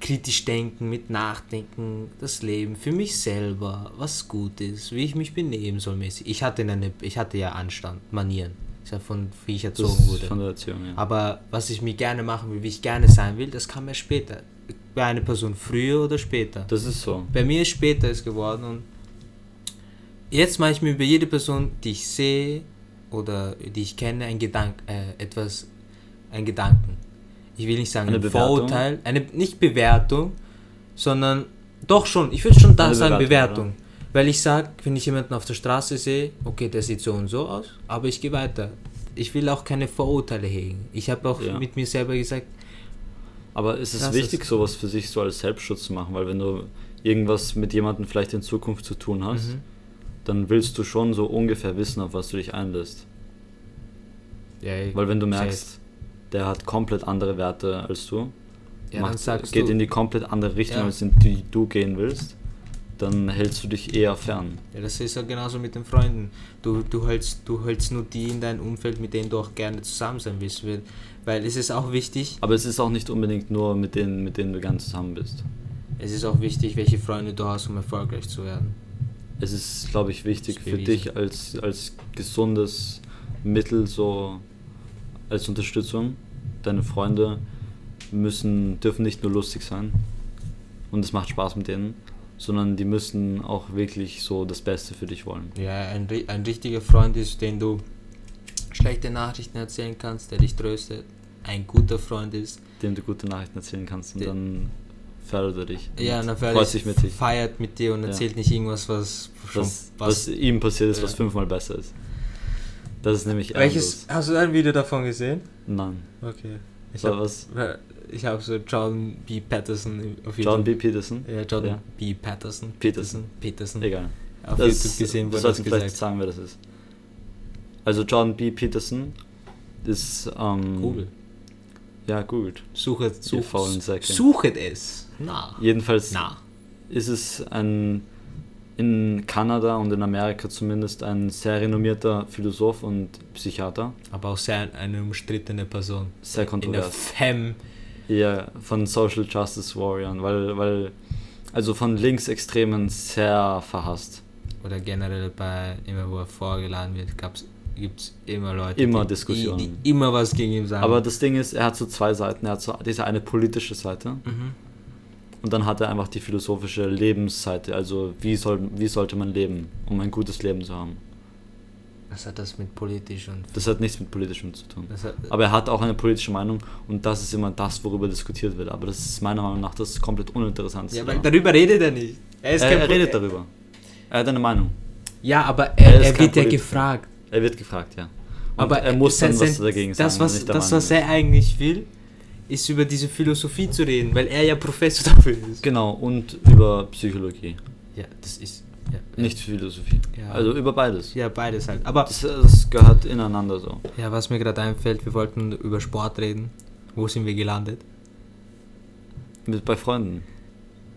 kritisch denken, mit nachdenken, das Leben für mich selber, was gut ist, wie ich mich benehmen soll mäßig. Ich hatte eine, ich hatte ja Anstand, Manieren. Ja von wie ich erzogen wurde. von der Erziehung, ja. Aber was ich mir gerne machen will, wie ich gerne sein will, das kam erst später. Bei einer Person früher oder später. Das ist so. Bei mir ist später es geworden und jetzt mache ich mir über jede Person, die ich sehe oder die ich kenne, ein Gedank, äh, etwas, ein Gedanken. Ich will nicht sagen Eine ein Bewertung? Vorurteil, eine nicht Bewertung, sondern doch schon, ich würde schon da Eine sagen Bewertung, Bewertung. Weil ich sage, wenn ich jemanden auf der Straße sehe, okay, der sieht so und so aus, aber ich gehe weiter. Ich will auch keine Vorurteile hegen. Ich habe auch Ja. mit mir selber gesagt, Aber es ist wichtig, ist- sowas für sich so als Selbstschutz zu machen, weil wenn du irgendwas mit jemandem vielleicht in Zukunft zu tun hast, Mhm. Dann willst du schon so ungefähr wissen, auf was du dich einlässt. ja, Weil wenn du safe. merkst, der hat komplett andere Werte als du, ja, macht, geht du, in die komplett andere Richtung, Ja. als in die du gehen willst, dann hältst du dich eher fern. Ja, das ist ja genauso mit den Freunden. Du, du, hältst, du hältst nur die in deinem Umfeld, mit denen du auch gerne zusammen sein willst. Weil- es ist auch wichtig, Aber es ist auch nicht unbedingt nur mit denen, mit denen du gern zusammen bist. es ist auch wichtig, welche Freunde du hast, um erfolgreich zu werden. Es ist, glaube ich, wichtig für dich als, als gesundes Mittel, so als Unterstützung. Deine Freunde müssen, dürfen nicht nur lustig sein und es macht Spaß mit denen, sondern die müssen auch wirklich so das Beste für dich wollen. Ja, ein, ein richtiger Freund ist, den du schlechte Nachrichten erzählen kannst, der dich tröstet. Ein guter Freund ist, Dem du gute Nachrichten erzählen kannst und dann fördert er dich. ja, und na, freut sich mit dich. feiert mit dir und Ja. erzählt nicht irgendwas, was schon Was, was ihm passiert ist, was Ja. fünfmal besser ist. Das ist nämlich Welches, ehrenlos. hast du ein Video davon gesehen? Nein. Okay. Ich So, habe was? ich hab so John B. Patterson auf YouTube. John B. Peterson? Ja, John Ja. B. Patterson. Peterson. Peterson. Egal. Auf Das- YouTube gesehen, wo er das gesagt sagen, wer das ist. Also John B. Peterson ist ähm, Google. Ja, googelt. Suchet, such, suchet es. Na. Jedenfalls Na. ist es ein in Kanada und in Amerika zumindest ein sehr renommierter Philosoph und Psychiater. Aber auch sehr eine umstrittene Person. Sehr In der kontrovers. Fem. Ja, von Social Justice Warriors, weil, weil, also von Linksextremen sehr verhasst. Oder generell bei, immer wo er vorgeladen wird, gibt es immer Leute, Immer die, Diskussionen. Die, die immer was gegen ihn sagen. Aber das Ding ist, er hat so zwei Seiten. Er hat so diese eine politische Seite mhm. und dann hat er einfach die philosophische Lebensseite. Also wie, soll, wie sollte man leben, um ein gutes Leben zu haben. Was hat das mit politisch und... Das hat nichts mit politischem zu tun. Hat, Aber er hat auch eine politische Meinung und das ist immer das, worüber diskutiert wird. Aber das ist meiner Meinung nach das komplett uninteressant. ja, weil darüber redet er nicht. Er, ist er, kein er redet darüber. Er hat eine Meinung. Ja, aber Er er, wird ja gefragt. Er wird gefragt, ja. Und aber er muss dann was dagegen sagen. das, was, das, was er eigentlich will, ist über diese Philosophie zu reden, weil er ja Professor dafür ist. Genau, und über Psychologie, Ja, das ist... Ja, nicht Philosophie. Ja. Also über beides. Ja, beides halt. Aber Das, das gehört ineinander so. ja, was mir gerade einfällt, wir wollten über Sport reden. Wo sind wir gelandet? Mit, bei Freunden.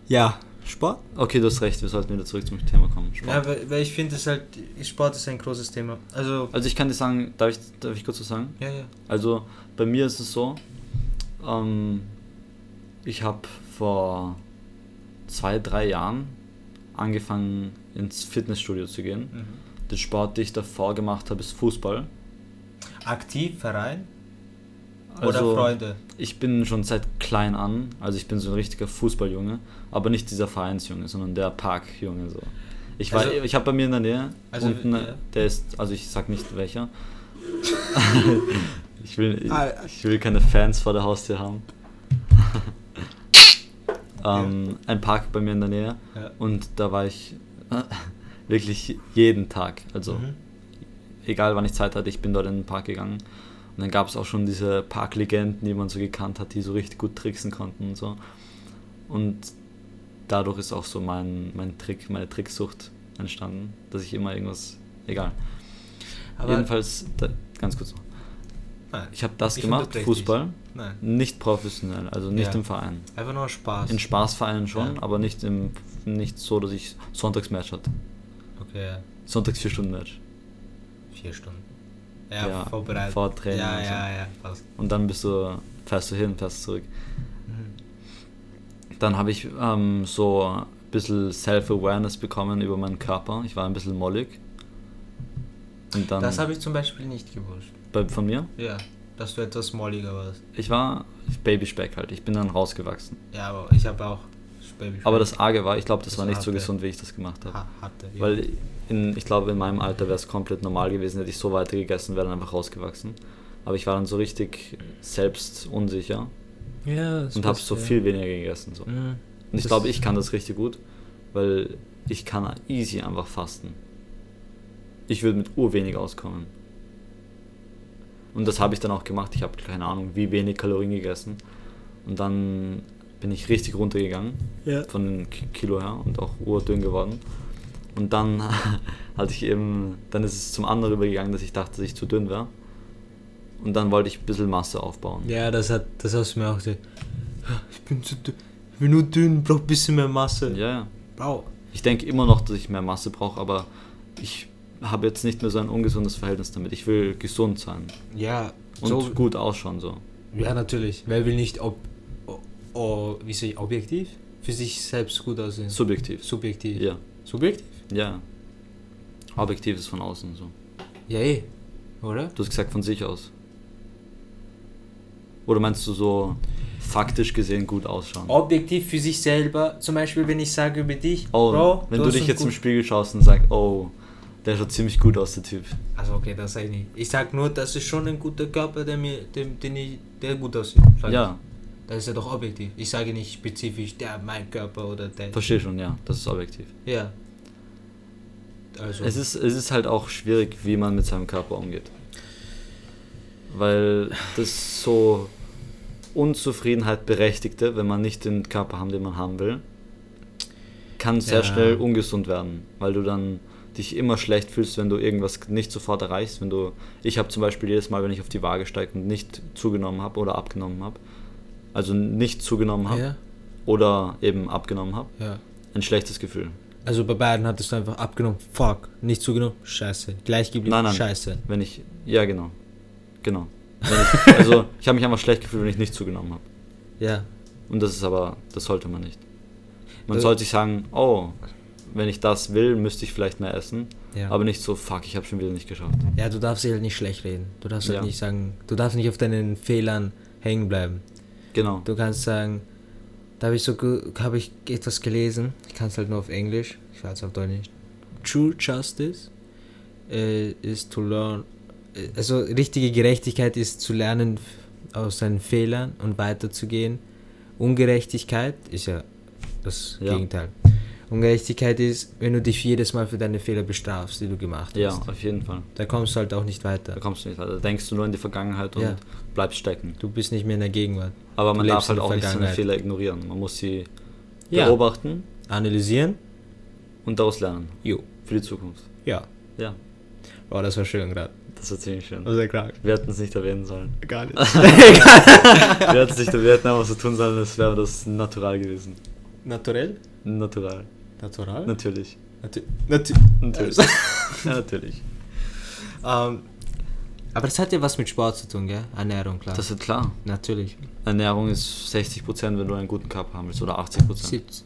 Ja, Sport? Okay, du hast recht, wir sollten wieder zurück zum Thema kommen. Sport. Ja, weil, weil ich finde es halt, Sport ist ein großes Thema. Also, Also ich kann dir sagen, darf ich, darf ich kurz was sagen? ja, ja. Also bei mir ist es so, ähm, ich habe vor zwei, drei Jahren angefangen ins Fitnessstudio zu gehen. Den Sport, den ich davor gemacht habe, ist Fußball. Aktiv, Verein Also, oder Freunde? Ich bin schon seit klein an, also ich bin so ein richtiger Fußballjunge, aber nicht dieser Vereinsjunge, sondern der Parkjunge so. Ich war, Also- ich habe bei mir in der Nähe, Also, unten, ja. der ist, also ich sag nicht welcher. ich, will, Ah, ich will keine Fans vor der Haustür haben. ähm, Ein Park bei mir in der Nähe Ja. und da war ich äh, wirklich jeden Tag, also Mhm. egal wann ich Zeit hatte, ich bin dort in den Park gegangen. Und dann gab es auch schon diese Parklegenden, die man so gekannt hat, die so richtig gut tricksen konnten und so. Und dadurch ist auch so mein, mein Trick, meine Tricksucht entstanden, dass ich immer irgendwas, egal. Aber- Jedenfalls, da, ganz kurz noch. Nein, Ich habe das ich gemacht, Fußball. Nein, nicht professionell, also nicht Ja. im Verein. einfach nur Spaß. In Spaßvereinen schon, Ja. aber nicht, im, nicht so, dass ich Sonntagsmatch hatte. Okay. Sonntags 4 Stunden Match. vier Stunden. Ja, Ja, vorbereitet. vor Training Ja, und so. ja, ja, passt. Und dann bist du, fährst du hin, fährst zurück. Mhm. Dann habe ich ähm, so ein bisschen Self-Awareness bekommen über meinen Körper. Ich war ein bisschen mollig. Und dann Das habe ich zum Beispiel nicht gewusst. bei, von mir. Ja, dass du etwas molliger warst. Ich war Babyspeck halt. Ich bin dann rausgewachsen. Ja, aber ich habe auch Baby Aber das Arge war, ich glaube, das Das war nicht so gesund, wie ich das gemacht habe. ha hatte. Ja. Weil in, ich glaube, in meinem Alter wäre es komplett normal gewesen, hätte ich so weiter gegessen, wäre dann einfach rausgewachsen. Aber ich war dann so richtig selbst unsicher ja, und habe so ja. viel weniger gegessen. So. Und ich glaube, ich kann das richtig gut, weil ich kann easy einfach fasten. Ich würde mit urwenig auskommen. Und das habe ich dann auch gemacht. Ich habe keine Ahnung, wie wenig Kalorien gegessen. Und dann bin ich richtig runtergegangen Ja. von den Ki- Kilo her und auch urdünn geworden. Und dann hatte ich eben, dann ist es zum anderen übergegangen, dass ich dachte, dass ich zu dünn wäre. Und dann wollte ich ein bisschen Masse aufbauen. Ja, das hat, das hast du mir auch gesagt. Ich bin zu dünn, ich bin nur dünn, brauch ein bisschen mehr Masse. Ja, ja. Bro. Ich denke immer noch, dass ich mehr Masse brauche, aber ich habe jetzt nicht mehr so ein ungesundes Verhältnis damit. Ich will gesund sein Ja, und so, gut ausschauen so. ja, natürlich. Wer will nicht ob, o, o, wie soll ich, objektiv? Für sich selbst gut aussehen. Subjektiv. Subjektiv. Ja, Subjektiv? ja. Objektiv ist von außen so. Ja, eh. Oder? Du hast gesagt von sich aus. Oder meinst du so faktisch gesehen gut ausschauen? Objektiv für sich selber. Zum Beispiel, wenn ich sage über dich, Oh, Bro, wenn du, dich jetzt im Spiegel schaust und sagst, oh, der schaut ziemlich gut aus, der Typ. Also okay, das sage ich nicht. Ich sag nur, das ist schon ein guter Körper, der mir, dem, den ich, der gut aussieht. Ja. Das ist ja doch objektiv. Ich sage nicht spezifisch, der mein Körper oder der. verstehe schon, ja, das ist objektiv. Ja. Also. Es ist, es ist halt auch schwierig, wie man mit seinem Körper umgeht. Weil das so Unzufriedenheit berechtigte, wenn man nicht den Körper haben, den man haben will, kann sehr Ja. schnell ungesund werden, weil du dann dich immer schlecht fühlst, wenn du irgendwas nicht sofort erreichst. Wenn du, ich habe zum Beispiel jedes Mal, wenn ich auf die Waage steige und nicht zugenommen habe oder abgenommen habe, also nicht zugenommen habe Ja. oder eben abgenommen habe, Ja. ein schlechtes Gefühl. Also bei beiden hattest du einfach abgenommen, fuck, nicht zugenommen, scheiße. Gleich geblieben, Nein, nein. scheiße. Wenn ich, ja genau, genau. Ich, also ich habe mich einfach schlecht gefühlt, wenn ich nicht zugenommen habe. Ja. Und das ist aber, das sollte man nicht. Man sollte sich sagen, oh, wenn ich das will, müsste ich vielleicht mehr essen. Ja. Aber nicht so, fuck, ich habe schon wieder nicht geschafft. Ja, du darfst dich halt nicht schlecht reden. Du darfst halt Ja. nicht sagen, du darfst nicht auf deinen Fehlern hängen bleiben. Genau. Du kannst sagen, da habe ich so habe ich etwas gelesen, ich kann es halt nur auf Englisch, ich weiß auf Deutsch nicht. True justice äh, is to learn, äh, also richtige Gerechtigkeit ist zu lernen aus seinen Fehlern und weiterzugehen. Ungerechtigkeit ist ja das Ja. Gegenteil. Ungerechtigkeit ist, wenn du dich jedes Mal für deine Fehler bestrafst, die du gemacht Ja, hast. auf jeden Fall. Da kommst du halt auch nicht weiter. Da kommst du nicht weiter. Da denkst du nur in die Vergangenheit und Ja. bleibst stecken. Du bist nicht mehr in der Gegenwart. Aber man darf halt auch nicht seine. Fehler ignorieren. Man muss sie Ja. beobachten Analysieren? und daraus lernen. Jo. Für die Zukunft. Ja. Ja, Oh, das war schön gerade. das war ziemlich schön. sehr krank. Wir hätten es nicht erwähnen sollen. Gar nicht. wir hätten es nicht hätten einfach so tun sollen, als wäre das natural gewesen. Naturell? Natural. Natural? Natürlich. Natu Natu Natürlich. ja, natürlich. ähm, aber das hat ja was mit Sport zu tun, gell? Ernährung, klar. Das ist klar. Natürlich. Ernährung ist 60%, wenn du einen guten Körper haben willst. Oder 80%. 70.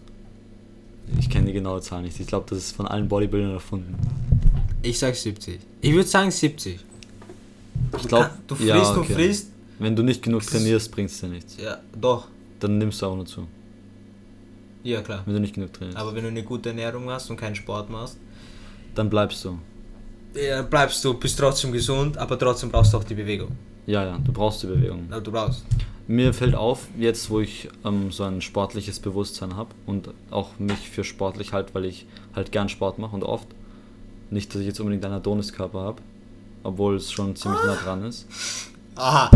Ich kenne die genaue Zahl nicht. Ich glaube, das ist von allen Bodybuildern erfunden. Ich sag 70. Ich würde sagen 70. Ich glaube, du frisst und frisst. Wenn du nicht genug trainierst, bringt es dir nichts. Ja, doch. Dann nimmst du auch nur zu. Ja, klar. Wenn du nicht genug trainierst. Aber wenn du eine gute Ernährung hast und keinen Sport machst, dann bleibst du. Ja, bleibst du, bist trotzdem gesund, aber trotzdem brauchst du auch die Bewegung. Ja, ja, du brauchst die Bewegung. Aber du brauchst. Mir fällt auf, jetzt wo ich ähm, so ein sportliches Bewusstsein habe und auch mich für sportlich halt, weil ich halt gern Sport mache und oft. Nicht, dass ich jetzt unbedingt einen Adoniskörper habe, obwohl es schon ziemlich nah dran ist. Aha.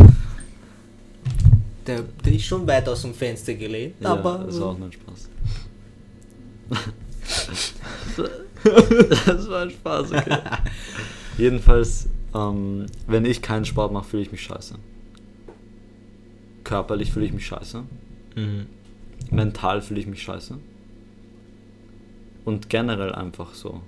Der, der ist schon weit aus dem Fenster gelehnt, Ja, aber. das war auch ein Spaß. das war ein Spaß, okay. Jedenfalls, ähm, wenn ich keinen Sport mache, fühle ich mich scheiße. Körperlich fühle ich mich scheiße. Mhm. Mental fühle ich mich scheiße. Und generell einfach so.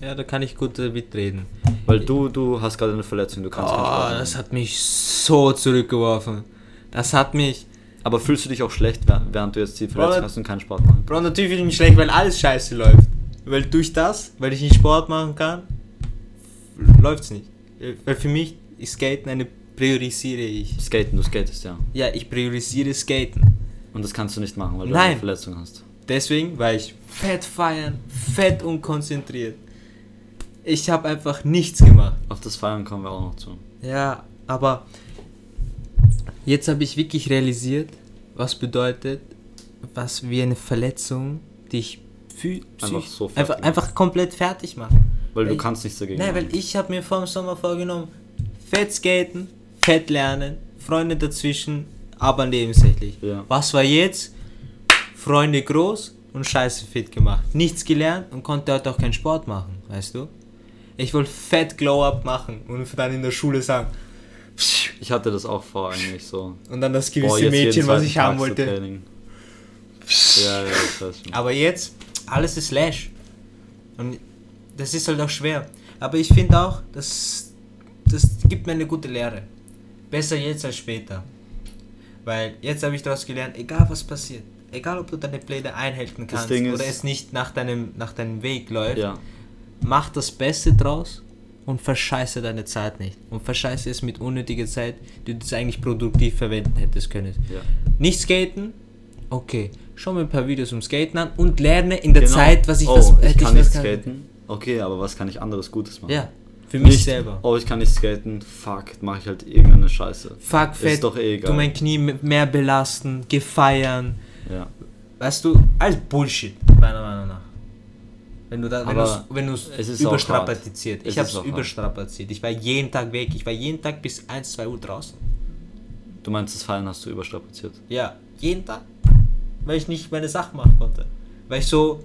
Ja, da kann ich gut äh, mitreden. Weil du, du hast gerade eine Verletzung, du kannst Oh, machen. das hat mich so zurückgeworfen. Das hat mich. Aber fühlst du dich auch schlecht, während du jetzt die Verletzung Bro, hast und keinen Sport machen? Bro, natürlich fühle ich mich schlecht, weil alles scheiße läuft. Weil durch das, weil ich nicht Sport machen kann, läuft's nicht. Weil für mich ist Skaten eine priorisiere ich. Skaten, du skatest ja. Ja, ich priorisiere Skaten. Und das kannst du nicht machen, weil du Nein. eine Verletzung hast. Deswegen war ich fett feiern, fett unkonzentriert. Ich habe einfach nichts gemacht. Auf das Feiern kommen wir auch noch zu. Ja, aber jetzt habe ich wirklich realisiert, was bedeutet, was wie eine Verletzung dich Einfach so einfach, einfach komplett fertig macht. Weil du Ich- kannst nichts dagegen Nein, machen. weil ich habe mir vor dem Sommer vorgenommen, fett skaten, fett lernen, Freunde dazwischen, aber nebensächlich. Ja. Was war jetzt? Freunde groß und scheiße fit gemacht. Nichts gelernt und konnte heute auch keinen Sport machen, weißt du? Ich wollte fett Glow-Up machen und dann in der Schule sagen, Ich hatte das auch vor eigentlich so. und dann das Boah, gewisse jeden Mädchen, was ich haben wollte. Ja, ja, weiß schon. Aber jetzt, alles ist Lash. Und das ist halt auch schwer. Aber ich finde auch, das, das gibt mir eine gute Lehre. Besser jetzt als später. Weil jetzt habe ich daraus gelernt, egal was passiert, egal ob du deine Pläne einhalten kannst oder es nicht nach deinem, nach deinem Weg läuft, Ja, mach das Beste draus und verscheiße deine Zeit nicht. Und verscheiße es mit unnötiger Zeit, die du das eigentlich produktiv verwenden hättest können. ja. Nicht skaten? Okay. Schau mir ein paar Videos um Skaten an und lerne in der Genau. Zeit, was ich oh, was ich hätte kann was nicht skaten. Okay, aber was kann ich anderes Gutes machen? Ja, für mich Nicht, selber. Oh, ich kann nicht skaten. Fuck, mache ich halt irgendeine Scheiße. Fuck Ist fett, doch eh egal. du mein Knie mehr belasten, gefeiern. Ja. Weißt du, alles Bullshit, meiner Meinung nach. Wenn du da, wenn Aber du wenn du's es ist überstrapaziert. Ich Es hab's ist auch hart. überstrapaziert. Ich war jeden Tag weg. Ich war jeden Tag bis 1, 2 Uhr draußen. Du meinst, das Fallen hast du überstrapaziert. Ja, jeden Tag. Weil ich nicht meine Sachen machen konnte. Weil ich so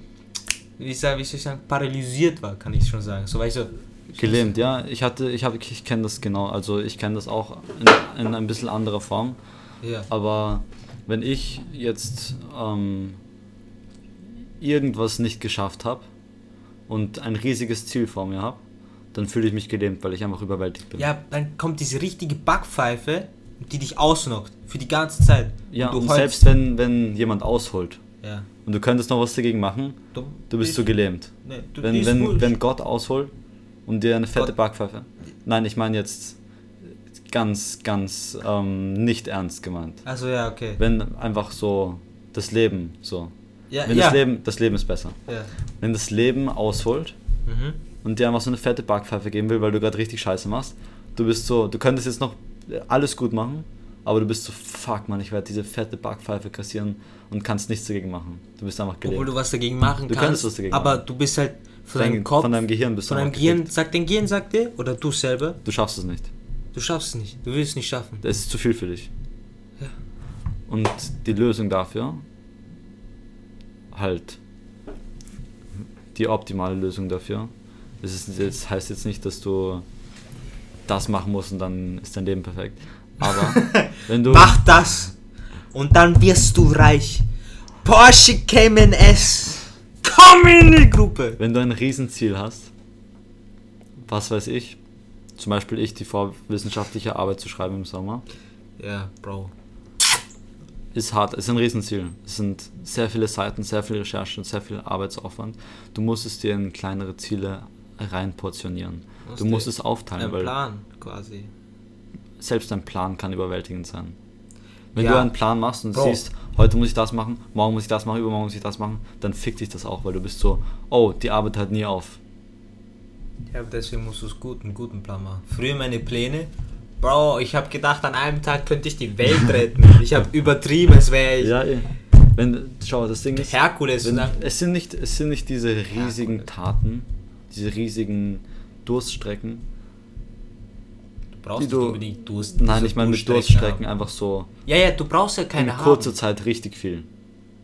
wie, sag, wie soll ich sagen, paralysiert war, kann ich schon sagen. So, weißt du, Gelähmt, ja. Ich hatte, ich habe, ich kenne das genau. Also ich kenne das auch in, in ein bisschen anderer Form. ja. Aber wenn ich jetzt ähm, irgendwas nicht geschafft habe und ein riesiges Ziel vor mir habe, dann fühle ich mich gelähmt, weil ich einfach überwältigt bin. ja, dann kommt diese richtige Backpfeife, die dich ausnockt, für die ganze Zeit. Ja, du und heulst. selbst wenn, wenn jemand ausholt Ja. und du könntest noch was dagegen machen, du bist so gelähmt. Nee, du Wenn, wenn, wurscht. wenn Gott ausholt und dir eine fette Gott- Backpfeife. Nein, ich meine jetzt ganz, ganz ähm, nicht ernst gemeint. Also ja, okay. Wenn einfach so das Leben so. Ja, Wenn ja. das Leben, das Leben ist besser. ja. Wenn das Leben ausholt Mhm. und dir einfach so eine fette Backpfeife geben will, weil du gerade richtig Scheiße machst, du bist so, du könntest jetzt noch alles gut machen, aber du bist so, fuck man, ich werde diese fette Backpfeife kassieren und kannst nichts dagegen machen. Du bist einfach Obwohl gelähmt. du was dagegen machen Du kannst, was dagegen aber machen. du bist halt von Dein- deinem Kopf, von deinem Gehirn bist du von deinem Gehirn, sagt dein Gehirn, sagt dir, oder du selber, Du schaffst es nicht. du schaffst es nicht, du willst es nicht schaffen. Das ist zu viel für dich. Ja. Und die Lösung dafür, halt die optimale Lösung dafür, das, ist, das heißt jetzt nicht, dass du das machen musst und dann ist dein Leben perfekt. Aber wenn du, Mach das und dann wirst du reich. Porsche Cayman S. Komm in die Gruppe. wenn du ein Riesenziel hast, was weiß ich, zum Beispiel ich, die vorwissenschaftliche Arbeit zu schreiben im Sommer, Ja, Bro. ist hart, ist ein Riesenziel. Es sind sehr viele Seiten, sehr viel Recherche und sehr viel Arbeitsaufwand. Du musst es dir in kleinere Ziele reinportionieren. Musst Du musst es aufteilen, Ein weil Plan quasi. selbst ein Plan kann überwältigend sein. Wenn Ja. du einen Plan machst und Bro. siehst, heute muss ich das machen, morgen muss ich das machen, übermorgen muss ich das machen, dann fickt dich das auch, weil du bist so, oh, die Arbeit hört nie auf. Ja, deswegen musst du es gut, einen guten Plan machen. Früher meine Pläne. Bro, ich habe gedacht, an einem Tag könnte ich die Welt retten. Ich habe übertrieben, es wäre ich Ja, eh. Wenn, schau, das Ding ist, Herkules. wenn, es, sind nicht, es sind nicht diese riesigen Taten, diese riesigen Durststrecken. du brauchst nicht du- unbedingt Durst. Nein, so ich meine mit Durststrecken haben. einfach so Ja, ja, du brauchst ja in keine kurzer haben. Zeit richtig viel.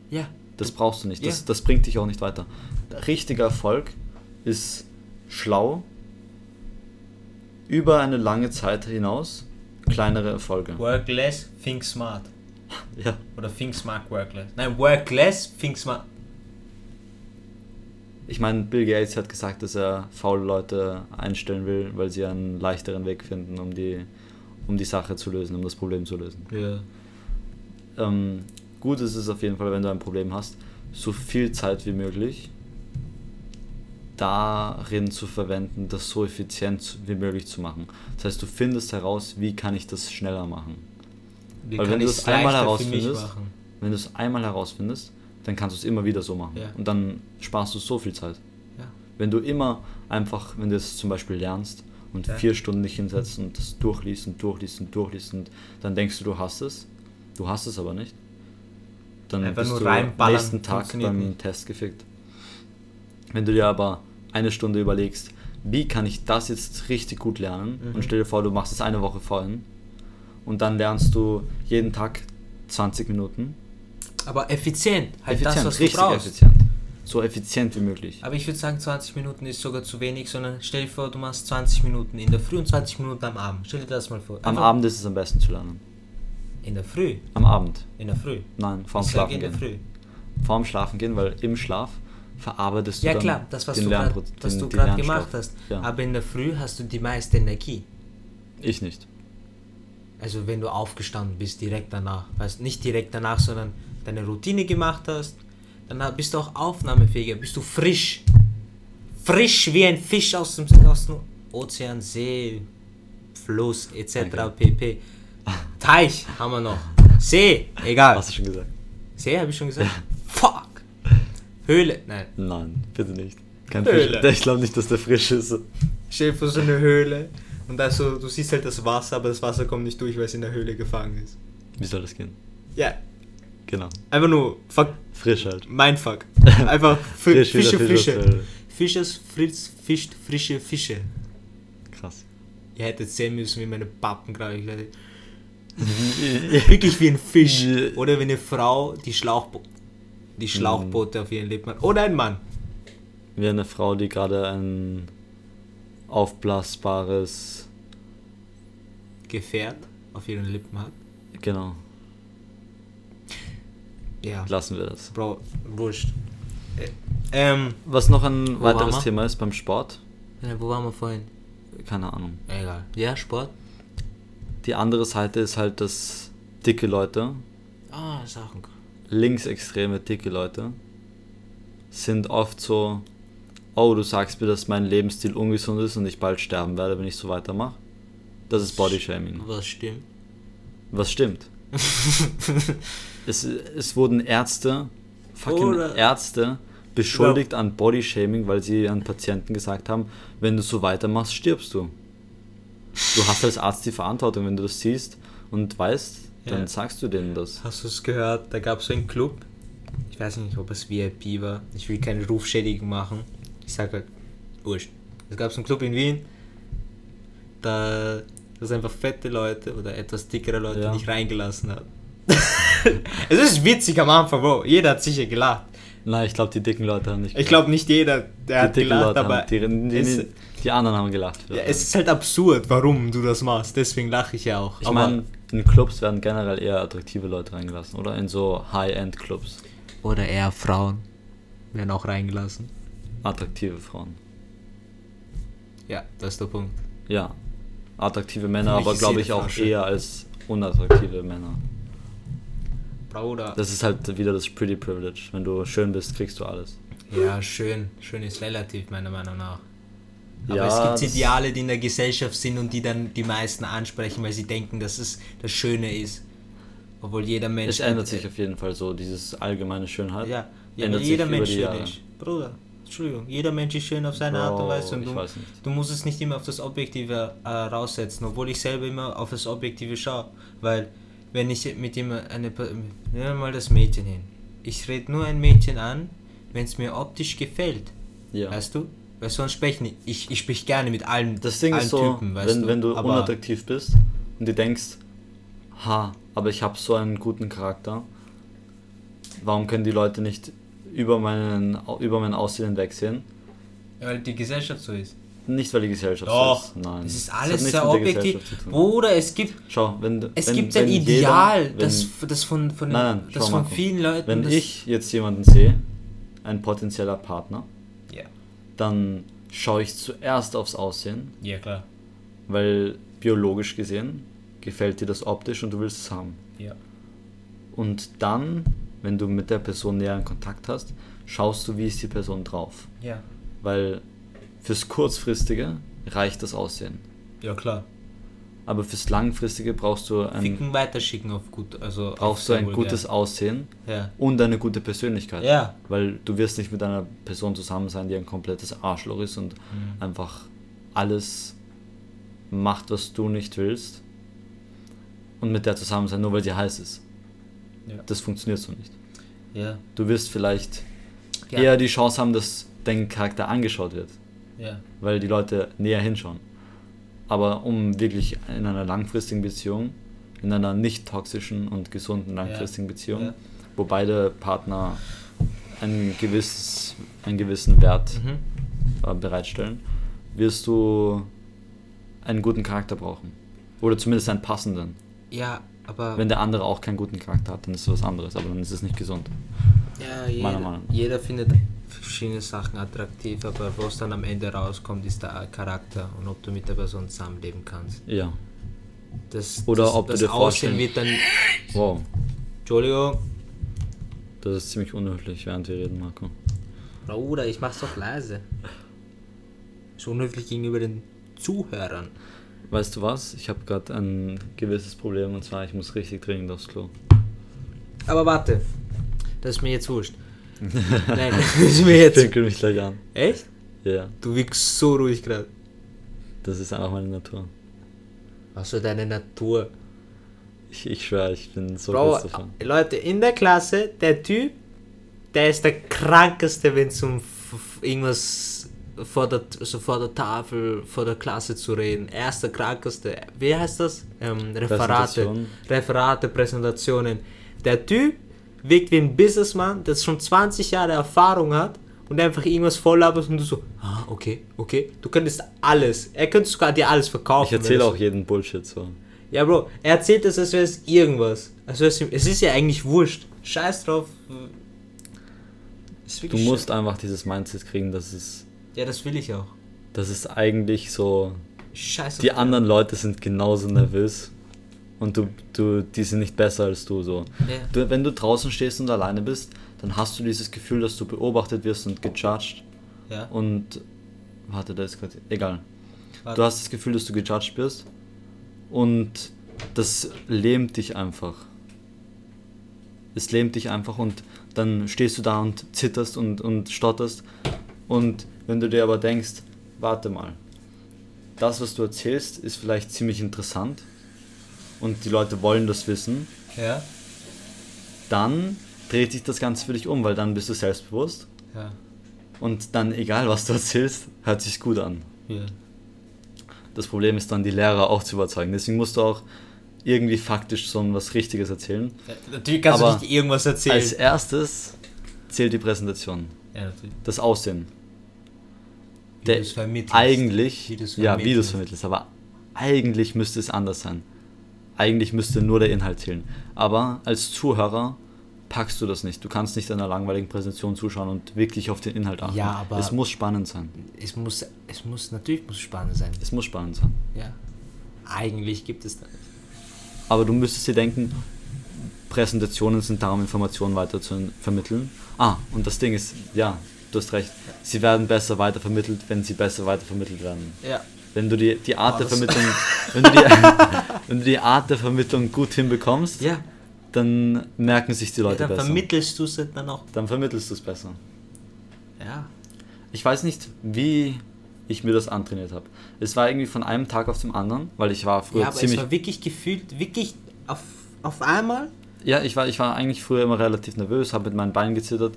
Ja, Das brauchst du nicht. Das, Ja. das bringt dich auch nicht weiter. Richtiger Erfolg ist schlau, über eine lange Zeit hinaus kleinere Erfolge. work less, think smart. Ja. Oder think smart, work less. Nein, work less, think smart. Ich meine, Bill Gates hat gesagt, dass er faule Leute einstellen will, weil sie einen leichteren Weg finden, um die, um die Sache zu lösen, um das Problem zu lösen. Ja. Ähm, gut ist es auf jeden Fall, wenn du ein Problem hast, so viel Zeit wie möglich darin zu verwenden, das so effizient wie möglich zu machen. Das heißt, du findest heraus, wie kann ich das schneller machen. Wie Weil wenn du es einmal herausfindest, wenn du es einmal herausfindest, dann kannst du es immer wieder so machen. Ja. Und dann sparst du so viel Zeit. Ja. Wenn du immer einfach, wenn du es zum Beispiel lernst und Ja. vier Stunden dich hinsetzt und das durchliest und durchliest und durchliest und dann denkst du, du hast es, du hast es aber nicht, dann Einfach bist du reinballern, nächsten Tag beim nicht. Test gefickt. Wenn du dir aber eine Stunde überlegst, wie kann ich das jetzt richtig gut lernen Mhm. und stell dir vor, du machst es eine Woche vorhin und dann lernst du jeden Tag 20 Minuten. Aber effizient. Halt effizient, das, was richtig du brauchst. effizient. So effizient wie möglich. Aber ich würde sagen, 20 Minuten ist sogar zu wenig, sondern stell dir vor, du machst 20 Minuten in der Früh und 20 Minuten am Abend. Stell dir das mal vor. Am Einfach Abend ist es am besten zu lernen. In der Früh. Am Abend. In der Früh. Nein, vorm Ich Schlafen in der gehen. Früh. Vorm Schlafen gehen, weil im Schlaf verarbeitest du Ja klar, das was den du gerade gemacht hast. Ja. Aber in der Früh hast du die meiste Energie. Ich nicht. Also wenn du aufgestanden bist direkt danach, weißt nicht direkt danach, sondern deine Routine gemacht hast, dann bist du auch aufnahmefähiger, bist du frisch. Frisch wie ein Fisch aus dem, aus dem Ozean, See, Fluss etc. Okay. pp. Teich haben wir noch. See, egal. Hast du schon gesagt? See habe ich schon gesagt? Fuck. Höhle, nein. Nein, bitte nicht. Kein Höhle. Fisch. Ich glaube nicht, dass der frisch ist. Stell dir vor so eine Höhle und da so, du siehst halt das Wasser, aber das Wasser kommt nicht durch, weil es in der Höhle gefangen ist. Wie soll das gehen? Ja, Genau. einfach nur fuck Frisch halt. Mindfuck. Einfach Fi Frisch Fische, Fische. Höhle. Fisches, Fritz, fischt frische Fische. Krass. Ihr hättet sehen müssen, wie meine Pappen gerade. Wirklich wie ein Fisch. Oder wie eine Frau die, Schlauchbo die Schlauchboote auf ihren Lippen hat. Oder ein Mann. wie eine Frau, die gerade ein aufblasbares, Gefährt auf ihren Lippen hat. genau, Ja. lassen wir das. Bro, wurscht. Äh, ähm, Was noch ein Wo weiteres wir? Thema ist beim Sport, äh, wo waren wir vorhin? keine Ahnung. Egal. Ja, Sport? Die andere Seite ist halt, dass dicke Leute, Ah, Sachen. linksextreme dicke Leute, sind oft so, oh, du sagst mir, dass mein Lebensstil ungesund ist und ich bald sterben werde, wenn ich so weitermache. Das ist Bodyshaming. Was stimmt? Was stimmt? es, es wurden Ärzte, fucking Oder- Ärzte, beschuldigt an Bodyshaming, weil sie an Patienten gesagt haben, wenn du so weitermachst, stirbst du. Du hast als Arzt die Verantwortung, wenn du das siehst und weißt, dann Ja. sagst du denen das. Hast du es gehört? Da gab es so einen Club. Ich weiß nicht, ob es VIP war. Ich will keine Rufschädigung machen. Ich sage halt, wurscht. Es gab so einen Club in Wien. Da das einfach fette Leute oder etwas dickere Leute Ja. nicht reingelassen hat. es ist witzig am Anfang, Bro. Jeder hat sicher gelacht. Nein, ich glaube, die dicken Leute haben nicht Ich glaube nicht jeder, der hat die dicken gelacht, Leute aber haben, die, die, die, anderen haben gelacht. ja, es ist halt absurd, warum du das machst. Deswegen lache ich ja auch. ich meine, in Clubs werden generell eher attraktive Leute reingelassen, oder? In so High-End-Clubs. oder eher Frauen werden auch reingelassen. Attraktive Frauen. Ja, das ist der Punkt. Ja, attraktive Männer, aber glaube ich auch Frau schön. eher als unattraktive Männer. Bruder. Das ist halt wieder das Pretty Privilege. Wenn du schön bist, kriegst du alles. Ja, schön. Schön ist relativ, meiner Meinung nach. Aber Ja, es gibt Ideale, die in der Gesellschaft sind und die dann die meisten ansprechen, weil sie denken, dass es das Schöne ist. Obwohl jeder Mensch. Es ändert sich auf jeden Fall so, dieses allgemeine Schönheit. Ja, ja jeder sich über Mensch schön ist. Bruder, Entschuldigung. Jeder Mensch ist schön auf seine Art und Bro, Weise. Und du, du musst es nicht immer auf das Objektive äh, raussetzen, obwohl ich selber immer auf das Objektive schaue. Weil, wenn ich mit jemand eine. Nehmen wir mal das Mädchen hin. Ich rede nur ein Mädchen an, wenn es mir optisch gefällt. Ja. Weißt du? Weil sonst sprechen ich, ich, ich sprich gerne mit allen, Das Ding allen ist so, Typen, weißt wenn, du? wenn du Aber unattraktiv bist und dir denkst, ha, aber ich habe so einen guten Charakter, warum können die Leute nicht über, meinen, über mein Aussehen hinwegsehen? Weil die Gesellschaft so ist. Nicht, weil die Gesellschaft Doch, so ist. Nein. es ist alles sehr objektiv. Bruder, es gibt, Schau, wenn, es wenn, gibt wenn ein jeder- Ideal, wenn, das, das von, von, Nein, nein, das schau, von Marco. vielen Leuten. wenn das, ich jetzt jemanden sehe, ein potenzieller Partner, Ja. dann schaue ich zuerst aufs Aussehen, ja, klar. weil biologisch gesehen gefällt dir das optisch und du willst es haben. Ja. Und dann, wenn du mit der Person näher in Kontakt hast, schaust du, wie ist die Person drauf. Ja. Weil fürs Kurzfristige reicht das Aussehen. Ja, klar. Aber fürs Langfristige brauchst du ein, Ficken weiterschicken auf gut, also. brauchst du ein sehr gutes vulgär. Aussehen Ja. und eine gute Persönlichkeit. Ja. Weil du wirst nicht mit einer Person zusammen sein, die ein komplettes Arschloch ist und Mhm. einfach alles macht, was du nicht willst. Und mit der zusammen sein, nur weil sie heiß ist. Ja. Das funktioniert so nicht. Ja. Du wirst vielleicht Ja. eher die Chance haben, dass dein Charakter angeschaut wird, Ja. weil die Leute näher hinschauen. Aber um wirklich in einer langfristigen Beziehung, in einer nicht toxischen und gesunden langfristigen Beziehung, wo beide Partner ein gewisses, einen gewissen Wert Mhm. äh, bereitstellen, wirst du einen guten Charakter brauchen. Oder zumindest einen passenden. Ja, aber. Wenn der andere auch keinen guten Charakter hat, dann ist es was anderes, aber dann ist es nicht gesund. Ja, Meiner jeder, jeder findet verschiedene Sachen attraktiv, aber was dann am Ende rauskommt, ist der Charakter und ob du mit der Person zusammenleben kannst. Ja. Das, Oder das, ob du das dir Aussehen wird dann. Wow. Entschuldigung. Das ist ziemlich unhöflich, während wir reden, Marco. Bruder, ich mach's doch leise. Ist unhöflich gegenüber den Zuhörern. Weißt du was? Ich habe gerade ein gewisses Problem und zwar, ich muss richtig dringend aufs Klo. Aber warte, das ist mir jetzt wurscht. Nein, das ist mir jetzt. Pinkel mich gleich an. Echt? Ja, Du wirkst so ruhig gerade. das ist einfach meine Natur. Für deine Natur? Ich, ich schwöre, ich bin so Bro, davon. Leute, in der Klasse, der Typ, der ist der krankeste, wenn es um irgendwas vor der, so vor der Tafel, vor der Klasse zu reden. Er ist der krankeste. Wie heißt das? Ähm, Referate. Referate, Präsentationen. Der Typ wirkt wie ein Businessman, der schon 20 Jahre Erfahrung hat und einfach irgendwas voll laberst und du so, ah, okay, okay. Du könntest alles. Er könnte sogar dir alles verkaufen. Ich erzähle auch jeden Bullshit so. Ja, Bro, er erzählt das, als wäre es irgendwas. Also es es ist ja eigentlich wurscht. Scheiß drauf. Du musst einfach dieses Mindset kriegen, dass es, Ja, das will ich auch. dass es eigentlich so, Scheiß die anderen Leute sind genauso nervös und du, du, die sind nicht besser als du so. Ja. Du, wenn du draußen stehst und alleine bist, dann hast du dieses Gefühl, dass du beobachtet wirst und gejudged Ja. und warte, da ist gerade egal. Warte. Du hast das Gefühl, dass du gejudged wirst und das lähmt dich einfach. Es lähmt dich einfach und dann stehst du da und zitterst und, und stotterst und wenn du dir aber denkst, warte mal, das, was du erzählst, ist vielleicht ziemlich interessant und die Leute wollen das wissen, Ja. dann dreht sich das Ganze für dich um, weil dann bist du selbstbewusst Ja. und dann, egal was du erzählst, hört sich gut an. ja. Das Problem ist dann, die Lehrer auch zu überzeugen. Deswegen musst du auch irgendwie faktisch so was Richtiges erzählen. Natürlich kannst Aber du nicht irgendwas erzählen. Als erstes zählt die Präsentation, ja, natürlich. das Aussehen. Wie Der eigentlich, Wie ja, wie du es vermittelst. aber eigentlich müsste es anders sein. Eigentlich müsste nur der Inhalt zählen. Aber als Zuhörer packst du das nicht. Du kannst nicht einer langweiligen Präsentation zuschauen und wirklich auf den Inhalt achten. Ja, aber- es muss spannend sein. Es muss, es muss, natürlich muss es spannend sein. Es muss spannend sein. Ja. Eigentlich gibt es das. Aber du müsstest dir denken, Präsentationen sind darum, Informationen weiter zu vermitteln. Ah, und das Ding ist, ja, du hast recht, sie werden besser weitervermittelt, wenn sie besser weitervermittelt werden. Ja. Wenn du die, die Art Oh, der Vermittlung, wenn du, die, wenn du die Art der Vermittlung gut hinbekommst, Ja. dann merken sich die ja Leute dann besser. vermittelst du es dann auch. dann vermittelst du es besser. Ja. Ich weiß nicht, wie ich mir das antrainiert habe. Es war irgendwie von einem Tag auf den anderen, weil ich war früher Ja, aber ziemlich es war wirklich gefühlt, wirklich auf, auf einmal. Ja, ich war, ich war eigentlich früher immer relativ nervös, habe mit meinen Beinen gezittert.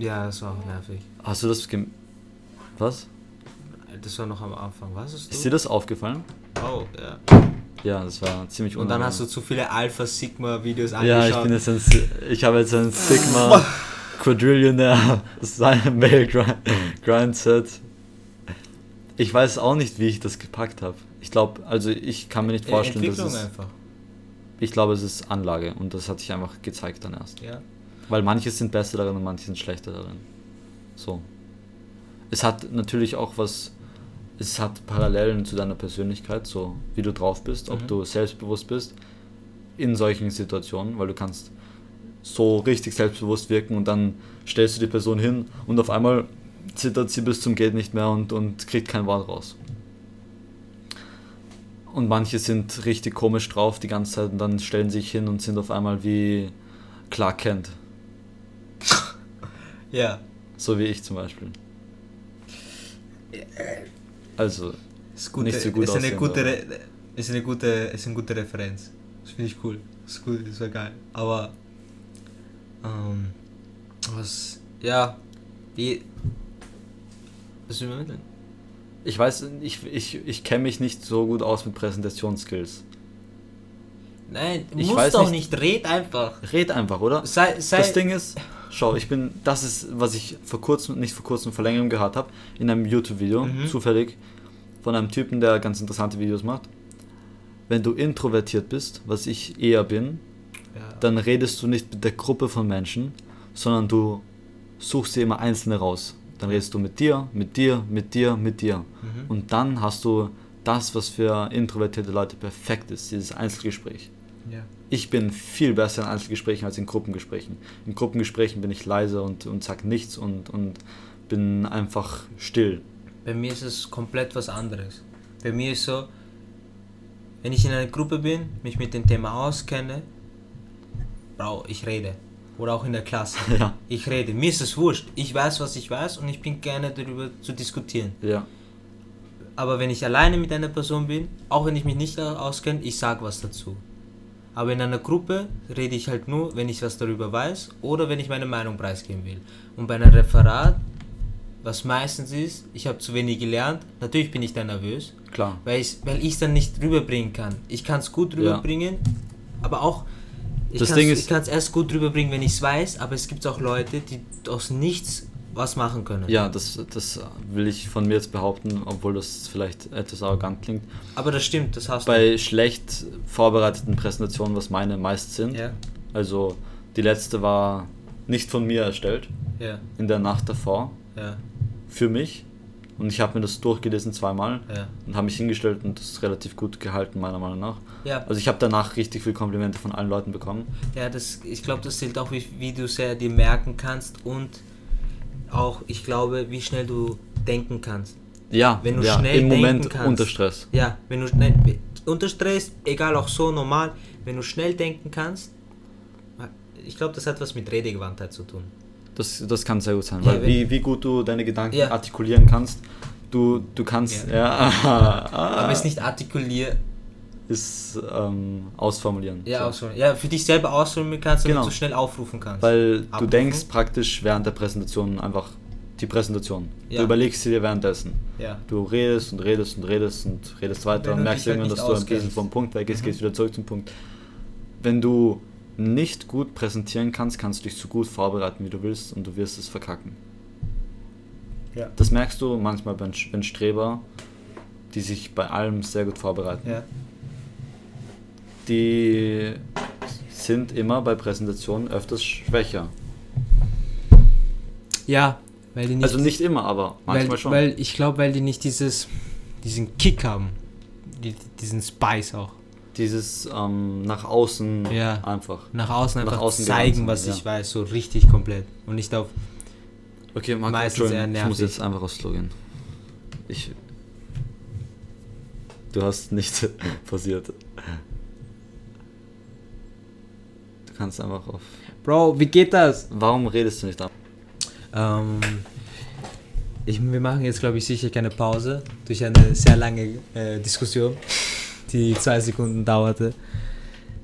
Ja, das war auch nervig. Hast du das gem Was? Das war noch am Anfang. Was ist Ist dir das aufgefallen? Oh, ja. Ja, das war ziemlich Und dann hast du zu viele Alpha-Sigma-Videos Ja, angeschaut. ich bin jetzt ein, ich habe jetzt ein Sigma Quadrillionaire sein Mail Grind, Grind Set. Ich weiß auch nicht, wie ich das gepackt habe. Ich glaube, also ich kann mir nicht Äh, vorstellen, dass es, einfach. ich glaube, es ist Anlage und das hat sich einfach gezeigt dann erst. Ja. Weil manche sind besser darin und manche sind schlechter darin. So. Es hat natürlich auch was, es hat Parallelen zu deiner Persönlichkeit, so wie du drauf bist, ob Mhm. du selbstbewusst bist in solchen Situationen, weil du kannst so richtig selbstbewusst wirken und dann stellst du die Person hin und auf einmal zittert sie bis zum geht nicht mehr und, und kriegt kein Wort raus. Und manche sind richtig komisch drauf die ganze Zeit und dann stellen sie sich hin und sind auf einmal wie Clark Kent. Ja. So wie ich zum Beispiel. Also, Ist, gute, Nicht so gut ist, eine gute, Re- ist, eine gute, ist eine gute Referenz. Das finde ich cool. Das ist gut, das war geil. Aber, ähm, was, ja, wie, was übermitteln? ich weiß, ich, ich, ich kenne mich nicht so gut aus mit Präsentationsskills. Nein, Ich musst weiß doch nicht- nicht, red einfach. Red einfach, oder? Sei, sei, Das Ding ist, schau, ich bin, das ist, was ich vor kurzem, nicht vor kurzem, vor längerem gehört habe, in einem YouTube-Video, Mhm. zufällig, von einem Typen, der ganz interessante Videos macht. Wenn du introvertiert bist, was ich eher bin, ja, dann redest du nicht mit der Gruppe von Menschen, sondern du suchst dir immer Einzelne raus. Dann redest du mit dir, mit dir, mit dir, mit dir. Mhm. Und dann hast du das, was für introvertierte Leute perfekt ist, dieses Einzelgespräch. Ja. Ich bin viel besser in Einzelgesprächen als in Gruppengesprächen. In Gruppengesprächen bin ich leise und, und sag nichts und, und bin einfach still. Bei mir ist es komplett was anderes. Bei mir ist so, wenn ich in einer Gruppe bin, mich mit dem Thema auskenne, brau, ich rede. Oder auch in der Klasse. Ja, Ich rede. Mir ist es wurscht. Ich weiß, was ich weiß und ich bin gerne darüber zu diskutieren. ja, Aber wenn ich alleine mit einer Person bin, auch wenn ich mich nicht auskenne, ich sage was dazu. Aber in einer Gruppe rede ich halt nur, wenn ich was darüber weiß oder wenn ich meine Meinung preisgeben will. Und bei einem Referat, was meistens ist, ich habe zu wenig gelernt, natürlich bin ich dann nervös, klar. weil ich weil es dann nicht rüberbringen kann. Ich kann es gut rüberbringen, aber auch ich kann es erst gut rüberbringen, wenn ich es weiß, aber es gibt auch Leute, die aus nichts was machen können. Ja, das, das will ich von mir jetzt behaupten, obwohl das vielleicht etwas arrogant klingt. Aber das stimmt, das hast Bei schlecht vorbereiteten Präsentationen, was meine meist sind, du. Ja, also die letzte war nicht von mir erstellt, ja, in der Nacht davor, ja, für mich. Und ich habe mir das durchgelesen zweimal ja. und habe mich hingestellt und das ist relativ gut gehalten, meiner Meinung nach. Ja, Also ich habe danach richtig viel Komplimente von allen Leuten bekommen. ja das, ich glaube, das zählt auch, wie, wie du sehr dir merken kannst und auch, ich glaube, wie schnell du denken kannst. Ja, Wenn du ja, schnell im Moment denken kannst. unter Stress. Ja, wenn du schnell, unter Stress, egal auch so normal, wenn du schnell denken kannst, ich glaube, das hat was mit Redegewandtheit zu tun. Das, das kann sehr gut sein, Ja, weil wie, wie gut du deine Gedanken Ja. artikulieren kannst, du, du kannst, Ja. ja, Aber es nicht artikulieren, ist ähm, ausformulieren. ja, So. ausführen. ja, für dich selber ausformulieren kannst, damit Genau. du schnell aufrufen kannst. Weil du Abrufen. denkst praktisch während der Präsentation einfach die Präsentation. Ja. Du überlegst sie dir währenddessen. ja. Du redest und redest und redest und redest weiter Wenn und du merkst halt irgendwann, dass du ein bisschen vom Punkt weg ist, Mhm. gehst wieder zurück zum Punkt. Wenn du nicht gut präsentieren kannst, kannst du dich so gut vorbereiten, wie du willst und du wirst es verkacken. Ja. Das merkst du manchmal bei bei Streber, die sich bei allem sehr gut vorbereiten. Ja. Die sind immer bei Präsentationen öfters schwächer. ja, weil die nicht, also nicht immer, aber manchmal weil, schon. weil ich glaube, weil die nicht dieses, diesen Kick haben, die, diesen Spice auch. Dieses ähm, nach außen Ja. einfach. Nach außen Nach einfach außen zeigen, was sein, ich weiß, so richtig komplett. Und nicht auf, Okay, Marco, Meistens eher Entschuldigung, ich muss nervig. jetzt einfach aufs Klo gehen. Ich. Du hast nicht passiert. Du kannst einfach auf. Bro, wie geht das? Warum redest du nicht ab? Ähm, ich, wir machen jetzt, glaube ich, sicher keine Pause durch eine sehr lange äh, Diskussion, die zwei Sekunden dauerte.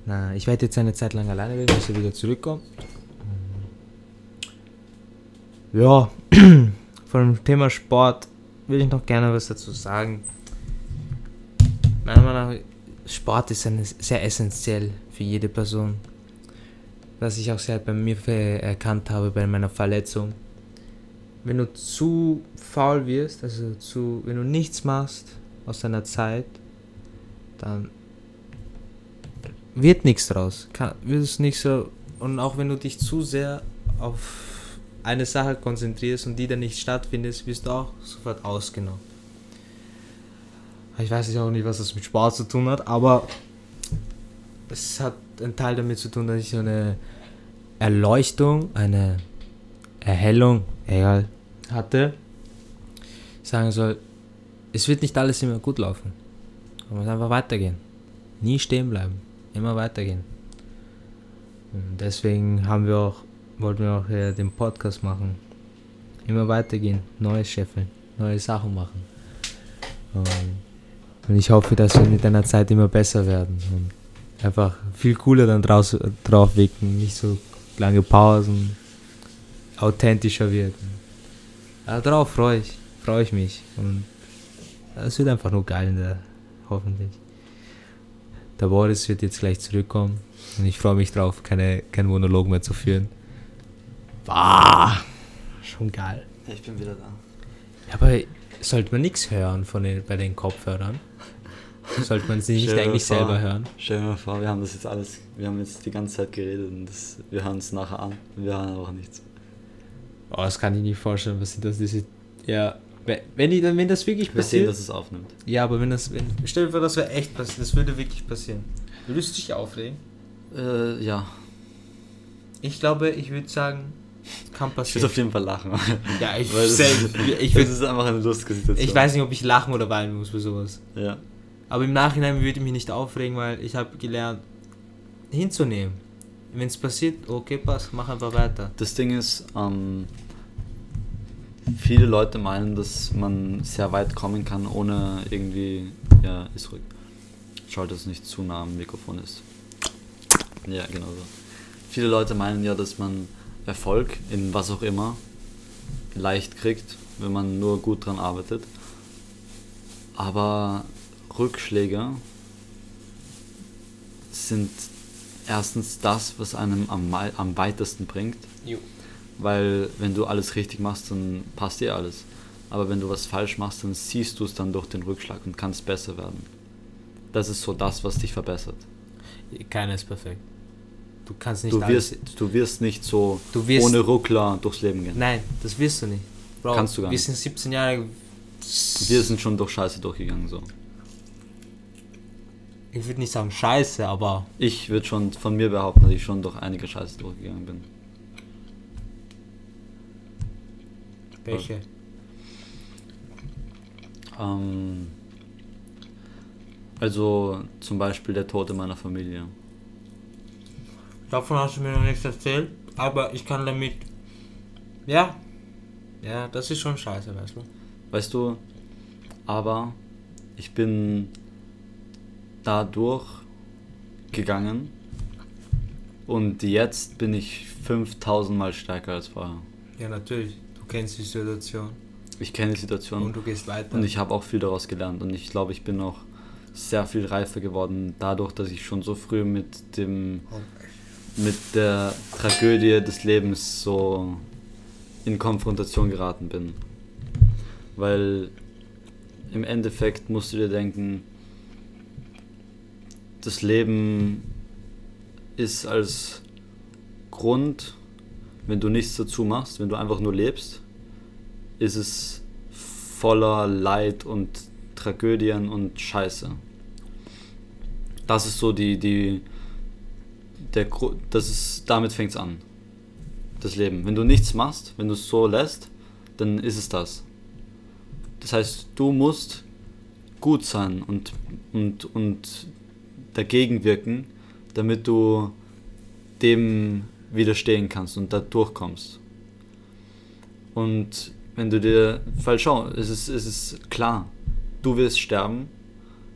Na, ich werde jetzt eine Zeit lang alleine bleiben, bis wir wieder zurückkommen. Ja, von dem Thema Sport will ich noch gerne was dazu sagen. Meiner Meinung nach, Sport ist eine, sehr essentiell für jede Person. Was ich auch sehr bei mir erkannt habe bei meiner Verletzung. Wenn du zu faul wirst, also zu, wenn du nichts machst aus deiner Zeit, dann wird nichts draus. Kann, wird es nicht so. Und auch wenn du dich zu sehr auf eine Sache konzentrierst und die dann nicht stattfindet, wirst du auch sofort ausgenommen. Ich weiß auch nicht, was das mit Sport zu tun hat, aber es hat einen Teil damit zu tun, dass ich so eine Erleuchtung, eine Erhellung, egal, hatte. Sagen soll, es wird nicht alles immer gut laufen. Man muss einfach weitergehen. Nie stehen bleiben. Immer weitergehen. Und deswegen haben wir auch, wollten wir auch äh, den Podcast machen. Immer weitergehen, Neues scheffeln, neue Sachen machen. Und, ich hoffe, dass wir mit einer Zeit immer besser werden und einfach viel cooler dann draus, drauf wirken, nicht so lange Pausen, authentischer wirken. Ja, darauf freue ich, freue ich mich und es wird einfach nur geil in der, hoffentlich. Der Boris wird jetzt gleich zurückkommen und ich freue mich drauf, keine, keinen Monolog mehr zu führen. Bah, schon geil. Ich bin wieder da. Ja, aber sollte man nichts hören von den, bei den Kopfhörern? Sollte man sie nicht eigentlich vor- selber hören? Stell dir mal vor, wir haben das jetzt alles, wir haben jetzt die ganze Zeit geredet und das, wir hören es nachher an. und Wir hören auch nichts. Oh, das kann ich nicht vorstellen, was sie das diese. Ja, we- wenn, die, dann- wenn das wirklich Wir sehen, passiert. dass es aufnimmt. ja, aber wenn das. Wenn, stell dir vor, das wäre echt passiert. Das würde wirklich passieren. Würdest du dich aufregen? Äh, ja. Ich glaube, ich würde sagen, kann Ich würde passieren. auf jeden Fall lachen. Ja, ich, Weil das, safe. ich, ich würd, das ist einfach eine lustige Situation. ich weiß nicht, ob ich lachen oder weinen muss für sowas. Ja. Aber im Nachhinein würde ich mich nicht aufregen, weil ich habe gelernt, hinzunehmen. Wenn es passiert, okay, passt, mach einfach weiter. Das Ding ist, ähm, viele Leute meinen, dass man sehr weit kommen kann, ohne irgendwie. Ja, ist ruhig. Schaut, dass es nicht zu nah am Mikrofon ist. Ja, genau so. Viele Leute meinen ja, dass man Erfolg in was auch immer leicht kriegt, wenn man nur gut dran arbeitet. Aber Rückschläge sind erstens das, was einem am, am weitesten bringt. Jo. Weil wenn du alles richtig machst, dann passt dir alles. Aber wenn du was falsch machst, dann siehst du es dann durch den Rückschlag und kannst besser werden. Das ist so das, was dich verbessert. Keiner ist perfekt. Du kannst nicht Du wirst, du wirst nicht so Du wirst- ohne Ruckler durchs Leben gehen. Nein, das wirst du nicht. Bro, Kannst du gar wir nicht. sind 17 Jahre. Wir sind schon durch Scheiße durchgegangen. so. Ich würde nicht sagen scheiße, aber Ich würde schon von mir behaupten, dass ich schon durch einige Scheiße durchgegangen bin. welche? Ähm, also zum Beispiel der Tod in meiner Familie. Davon hast du mir noch nichts erzählt, aber ich kann damit. Ja. Ja, das ist schon scheiße, weißt du. Weißt du, aber ich bin dadurch gegangen und jetzt bin ich 5000 Mal stärker als vorher. Ja, natürlich. Du kennst die Situation Ich kenne die Situation und du gehst weiter. und ich habe auch viel daraus gelernt und ich glaube, ich bin auch sehr viel reifer geworden dadurch, dass ich schon so früh mit dem mit der Tragödie des Lebens so in Konfrontation geraten bin. Weil im Endeffekt musst du dir denken, das Leben ist als Grund, wenn du nichts dazu machst, wenn du einfach nur lebst, ist es voller Leid und Tragödien und Scheiße. Das ist so die, die, der, das ist, damit fängt es an. Das Leben. Wenn du nichts machst, wenn du es so lässt, dann ist es das. Das heißt, du musst gut sein und, und, und dagegen wirken, damit du dem widerstehen kannst und da durchkommst. Und wenn du dir, weil schau, es ist, es ist klar, du wirst sterben,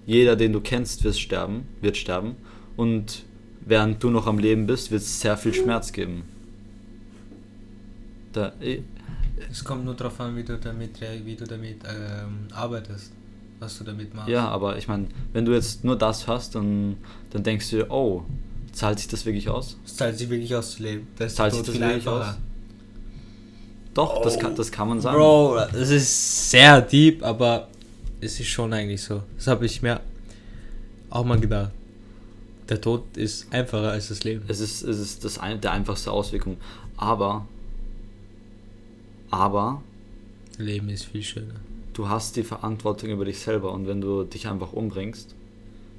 jeder, den du kennst, wird sterben, wird sterben und während du noch am Leben bist, wird es sehr viel Schmerz geben. Da, eh, Es kommt nur darauf an, wie du damit, wie du damit ähm, arbeitest, was du damit machst. ja, aber ich meine, wenn du jetzt nur das hast, dann, dann denkst du oh, zahlt sich das wirklich aus? Es zahlt sich wirklich aus zu leben. Das Zahlt sich das wirklich aus? Doch, das, kann, das kann man sagen. Bro, das ist sehr deep, aber es ist schon eigentlich so. Das habe ich mir auch mal gedacht. Der Tod ist einfacher als das Leben. Es ist, es ist das ein, der einfachste Auswirkung. Aber, aber Leben ist viel schöner. Du hast die Verantwortung über dich selber und wenn du dich einfach umbringst,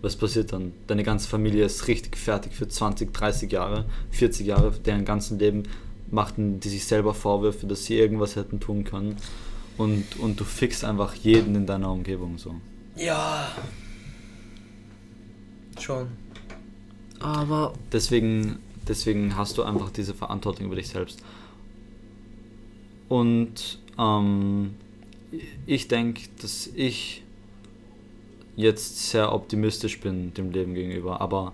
was passiert dann? Deine ganze Familie ist richtig fertig für 20, 30 Jahre, 40 Jahre, deren ganzen Leben machten die sich selber Vorwürfe, dass sie irgendwas hätten tun können und, und du fixst einfach jeden in deiner Umgebung so. Ja. Schon. Aber Deswegen, deswegen hast du einfach diese Verantwortung über dich selbst. Und ähm, ich denke, dass ich jetzt sehr optimistisch bin dem Leben gegenüber. Aber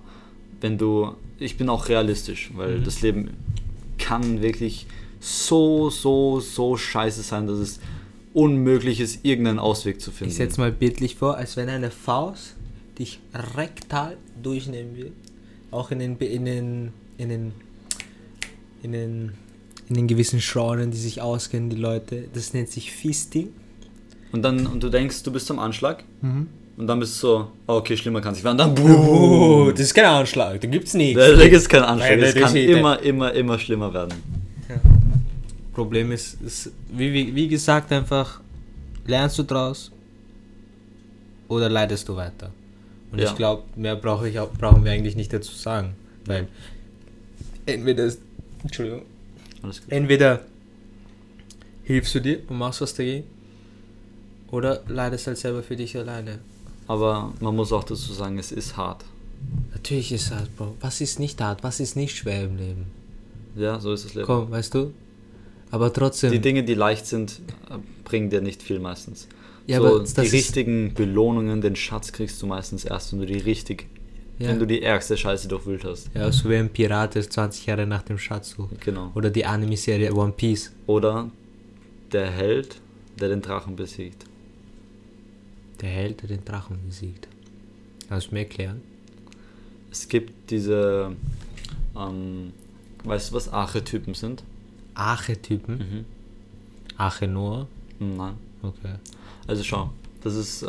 wenn du, ich bin auch realistisch, weil Mhm. das Leben kann wirklich so, so, so scheiße sein, dass es unmöglich ist, irgendeinen Ausweg zu finden. ich setze mal bildlich vor, als wenn eine Faust dich rektal durchnehmen will. Auch in den, in den, in den, in den, in den gewissen Genren, die sich auskennen, die Leute. Das nennt sich Fisting. Und dann, und du denkst, du bist am Anschlag Mhm. und dann bist du so, oh, okay, schlimmer kann es nicht werden. Dann boom. das ist kein Anschlag, da gibt's nichts. Da da ist kein Anschlag, es das kann ist- immer, immer, immer schlimmer werden. Problem ist, ist wie, wie, wie gesagt, einfach lernst du draus oder leidest du weiter. Und Ja. ich glaube, mehr brauche ich auch, brauchen wir eigentlich nicht dazu sagen. Weil entweder ist, Entschuldigung, entweder hilfst du dir und machst was dagegen oder leidest halt selber für dich alleine. Aber man muss auch dazu sagen, es ist hart. Natürlich ist hart, Bro. Was ist nicht hart? Was ist nicht schwer im Leben? Ja, so ist das Leben. Komm, weißt du? Aber trotzdem. Die Dinge, die leicht sind, äh, bringen dir nicht viel meistens. Ja, so, aber die richtigen Belohnungen, den Schatz kriegst du meistens erst, wenn du die richtig, Ja. wenn du die ärgste Scheiße durchwühlt hast. Ja, so wie ein Pirat, der 20 Jahre nach dem Schatz sucht. Genau. Oder die Anime-Serie One Piece. Oder der Held, der den Drachen besiegt. Der Held, der den Drachen besiegt. Kannst du mir erklären? Es gibt diese, ähm, weißt du, was Archetypen sind? Archetypen. Mhm. Archenor. Nein. Okay. Also schau, das ist äh,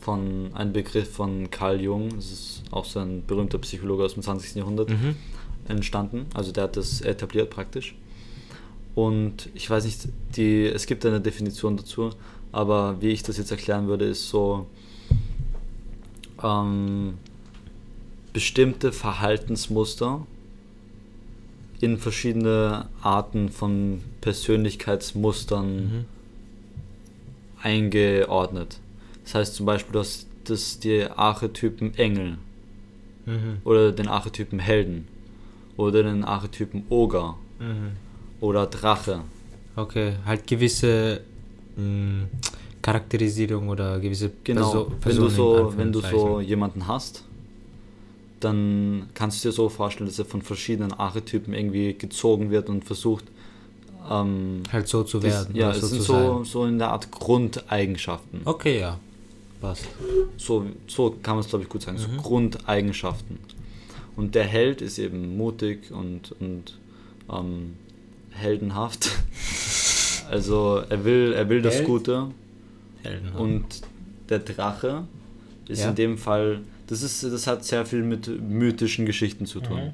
von ein Begriff von Carl Jung, das ist auch so ein berühmter Psychologe aus dem 20. Jahrhundert, Mhm. entstanden. Also der hat das etabliert praktisch. Und ich weiß nicht, die, es gibt eine Definition dazu, aber wie ich das jetzt erklären würde, ist so ähm, bestimmte Verhaltensmuster in verschiedene Arten von Persönlichkeitsmustern Mhm. eingeordnet. Das heißt zum Beispiel, du hast das, die Archetypen Engel Mhm. oder den Archetypen Helden oder den Archetypen Oger Mhm. oder Drache. Okay, halt gewisse mh, Charakterisierung oder gewisse Genau, Perso- wenn du Personen so, wenn du so jemanden hast, dann kannst du dir so vorstellen, dass er von verschiedenen Archetypen irgendwie gezogen wird und versucht, ähm, halt so zu werden. ja, oder es so sind so, so in der Art Grundeigenschaften. Okay, ja. Passt. So, so kann man es, glaube ich, gut sagen. So Mhm. Grundeigenschaften. Und der Held ist eben mutig und, und ähm, heldenhaft. also er will, er will das? Gute. Helden. Und der Drache ist Ja. in dem Fall, das, ist, das hat sehr viel mit mythischen Geschichten zu tun.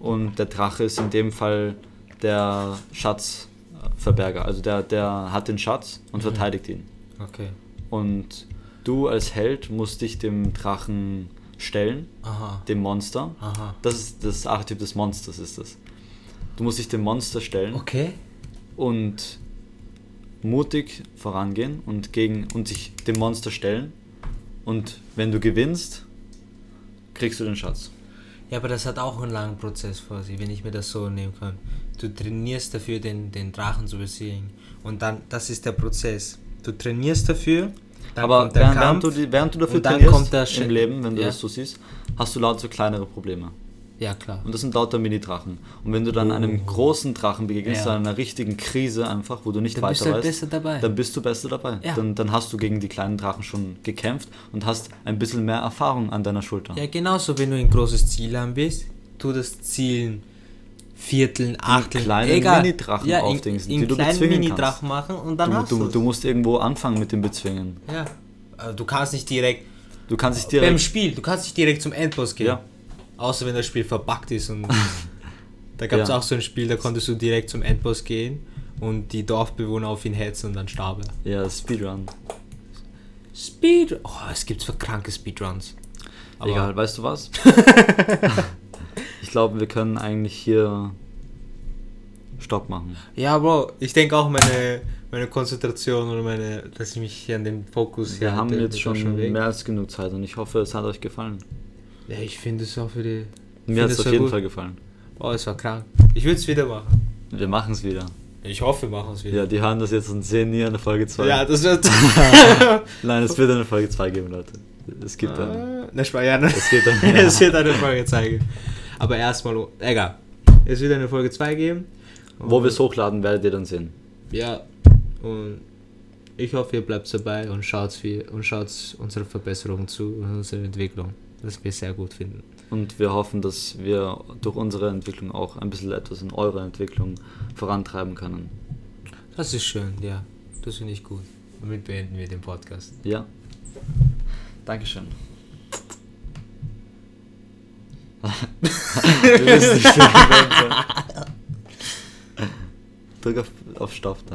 Mhm. Und der Drache ist in dem Fall der Schatzverberger. Also der, der hat den Schatz und Mhm. verteidigt ihn. Okay. Und du als Held musst dich dem Drachen stellen, Aha. dem Monster. Aha. Das ist das Archetyp des Monsters, ist das. Du musst dich dem Monster stellen Okay. Und mutig vorangehen und gegen und sich dem Monster stellen. Und wenn du gewinnst, kriegst du den Schatz. Ja, aber das hat auch einen langen Prozess vor sich, wenn ich mir das so nehmen kann. Du trainierst dafür, den, den Drachen zu besiegen. Und dann, das ist der Prozess. Du trainierst dafür, dann Aber kommt der während, Kampf. während, du, während du dafür und dann trainierst kommt der Sch- im Leben, wenn du Ja. das so siehst, hast du lauter kleinere Probleme. Ja, klar. Und das sind lauter Mini-Drachen. Und wenn du dann einem großen Drachen begegnest, Ja. einer richtigen Krise einfach, wo du nicht Dann bist weiter du halt weißt, besser dabei. dann bist du besser dabei. Ja. Dann, dann hast du gegen die kleinen Drachen schon gekämpft und hast ein bisschen mehr Erfahrung an deiner Schulter. Ja, genauso, wenn du ein großes Ziel haben bist, tu das Ziel Vierteln, Achteln, kleinen egal. Mini-Drachen ja, in, aufdingsen, in die du bezwingen Mini-Drachen machen und dann Du, hast du, du musst irgendwo anfangen mit dem Bezwingen. Ja, also du kannst nicht direkt, Du kannst beim direkt. Spiel, du kannst nicht direkt zum Endboss gehen. Ja. Außer wenn das Spiel verbuggt ist und da gab es Ja. auch so ein Spiel, da konntest du direkt zum Endboss gehen und die Dorfbewohner auf ihn hetzen und dann starb er. Ja, Speedrun. Speed, oh, es gibt für kranke Speedruns. Aber Egal, weißt du was? ich glaube, wir können eigentlich hier Stopp machen. Ja, Bro, ich denke auch meine, meine Konzentration oder meine, dass ich mich hier an den Fokus Wir hier haben halte, jetzt schon weg. mehr als genug Zeit und ich hoffe, es hat euch gefallen. Ja, ich finde es auch für die. Mir hat es auf jeden gut. Fall gefallen. Oh, es war krank. Ich würde es wieder machen. Wir machen es wieder. Ich hoffe, wir machen es wieder. Ja, die hören das jetzt und sehen nie eine Folge 2. Ja, das wird. Nein, es wird eine Folge 2 geben, Leute. Es gibt eine. Äh, ne, ja, ne? Es wird dann. es wird eine Folge 2 geben. Aber erstmal, egal. Es wird eine Folge 2 geben. Wo wir es hochladen, werdet ihr dann sehen. Ja, und ich hoffe, ihr bleibt dabei und schaut viel und schaut unsere Verbesserung zu und unsere Entwicklung. Das wir sehr gut finden. Und wir hoffen, dass wir durch unsere Entwicklung auch ein bisschen etwas in eurer Entwicklung vorantreiben können. Das ist schön, ja. Das finde ich gut. Damit beenden wir den Podcast. Ja. Dankeschön. wir wissen nicht. Drück auf, auf Stopp da.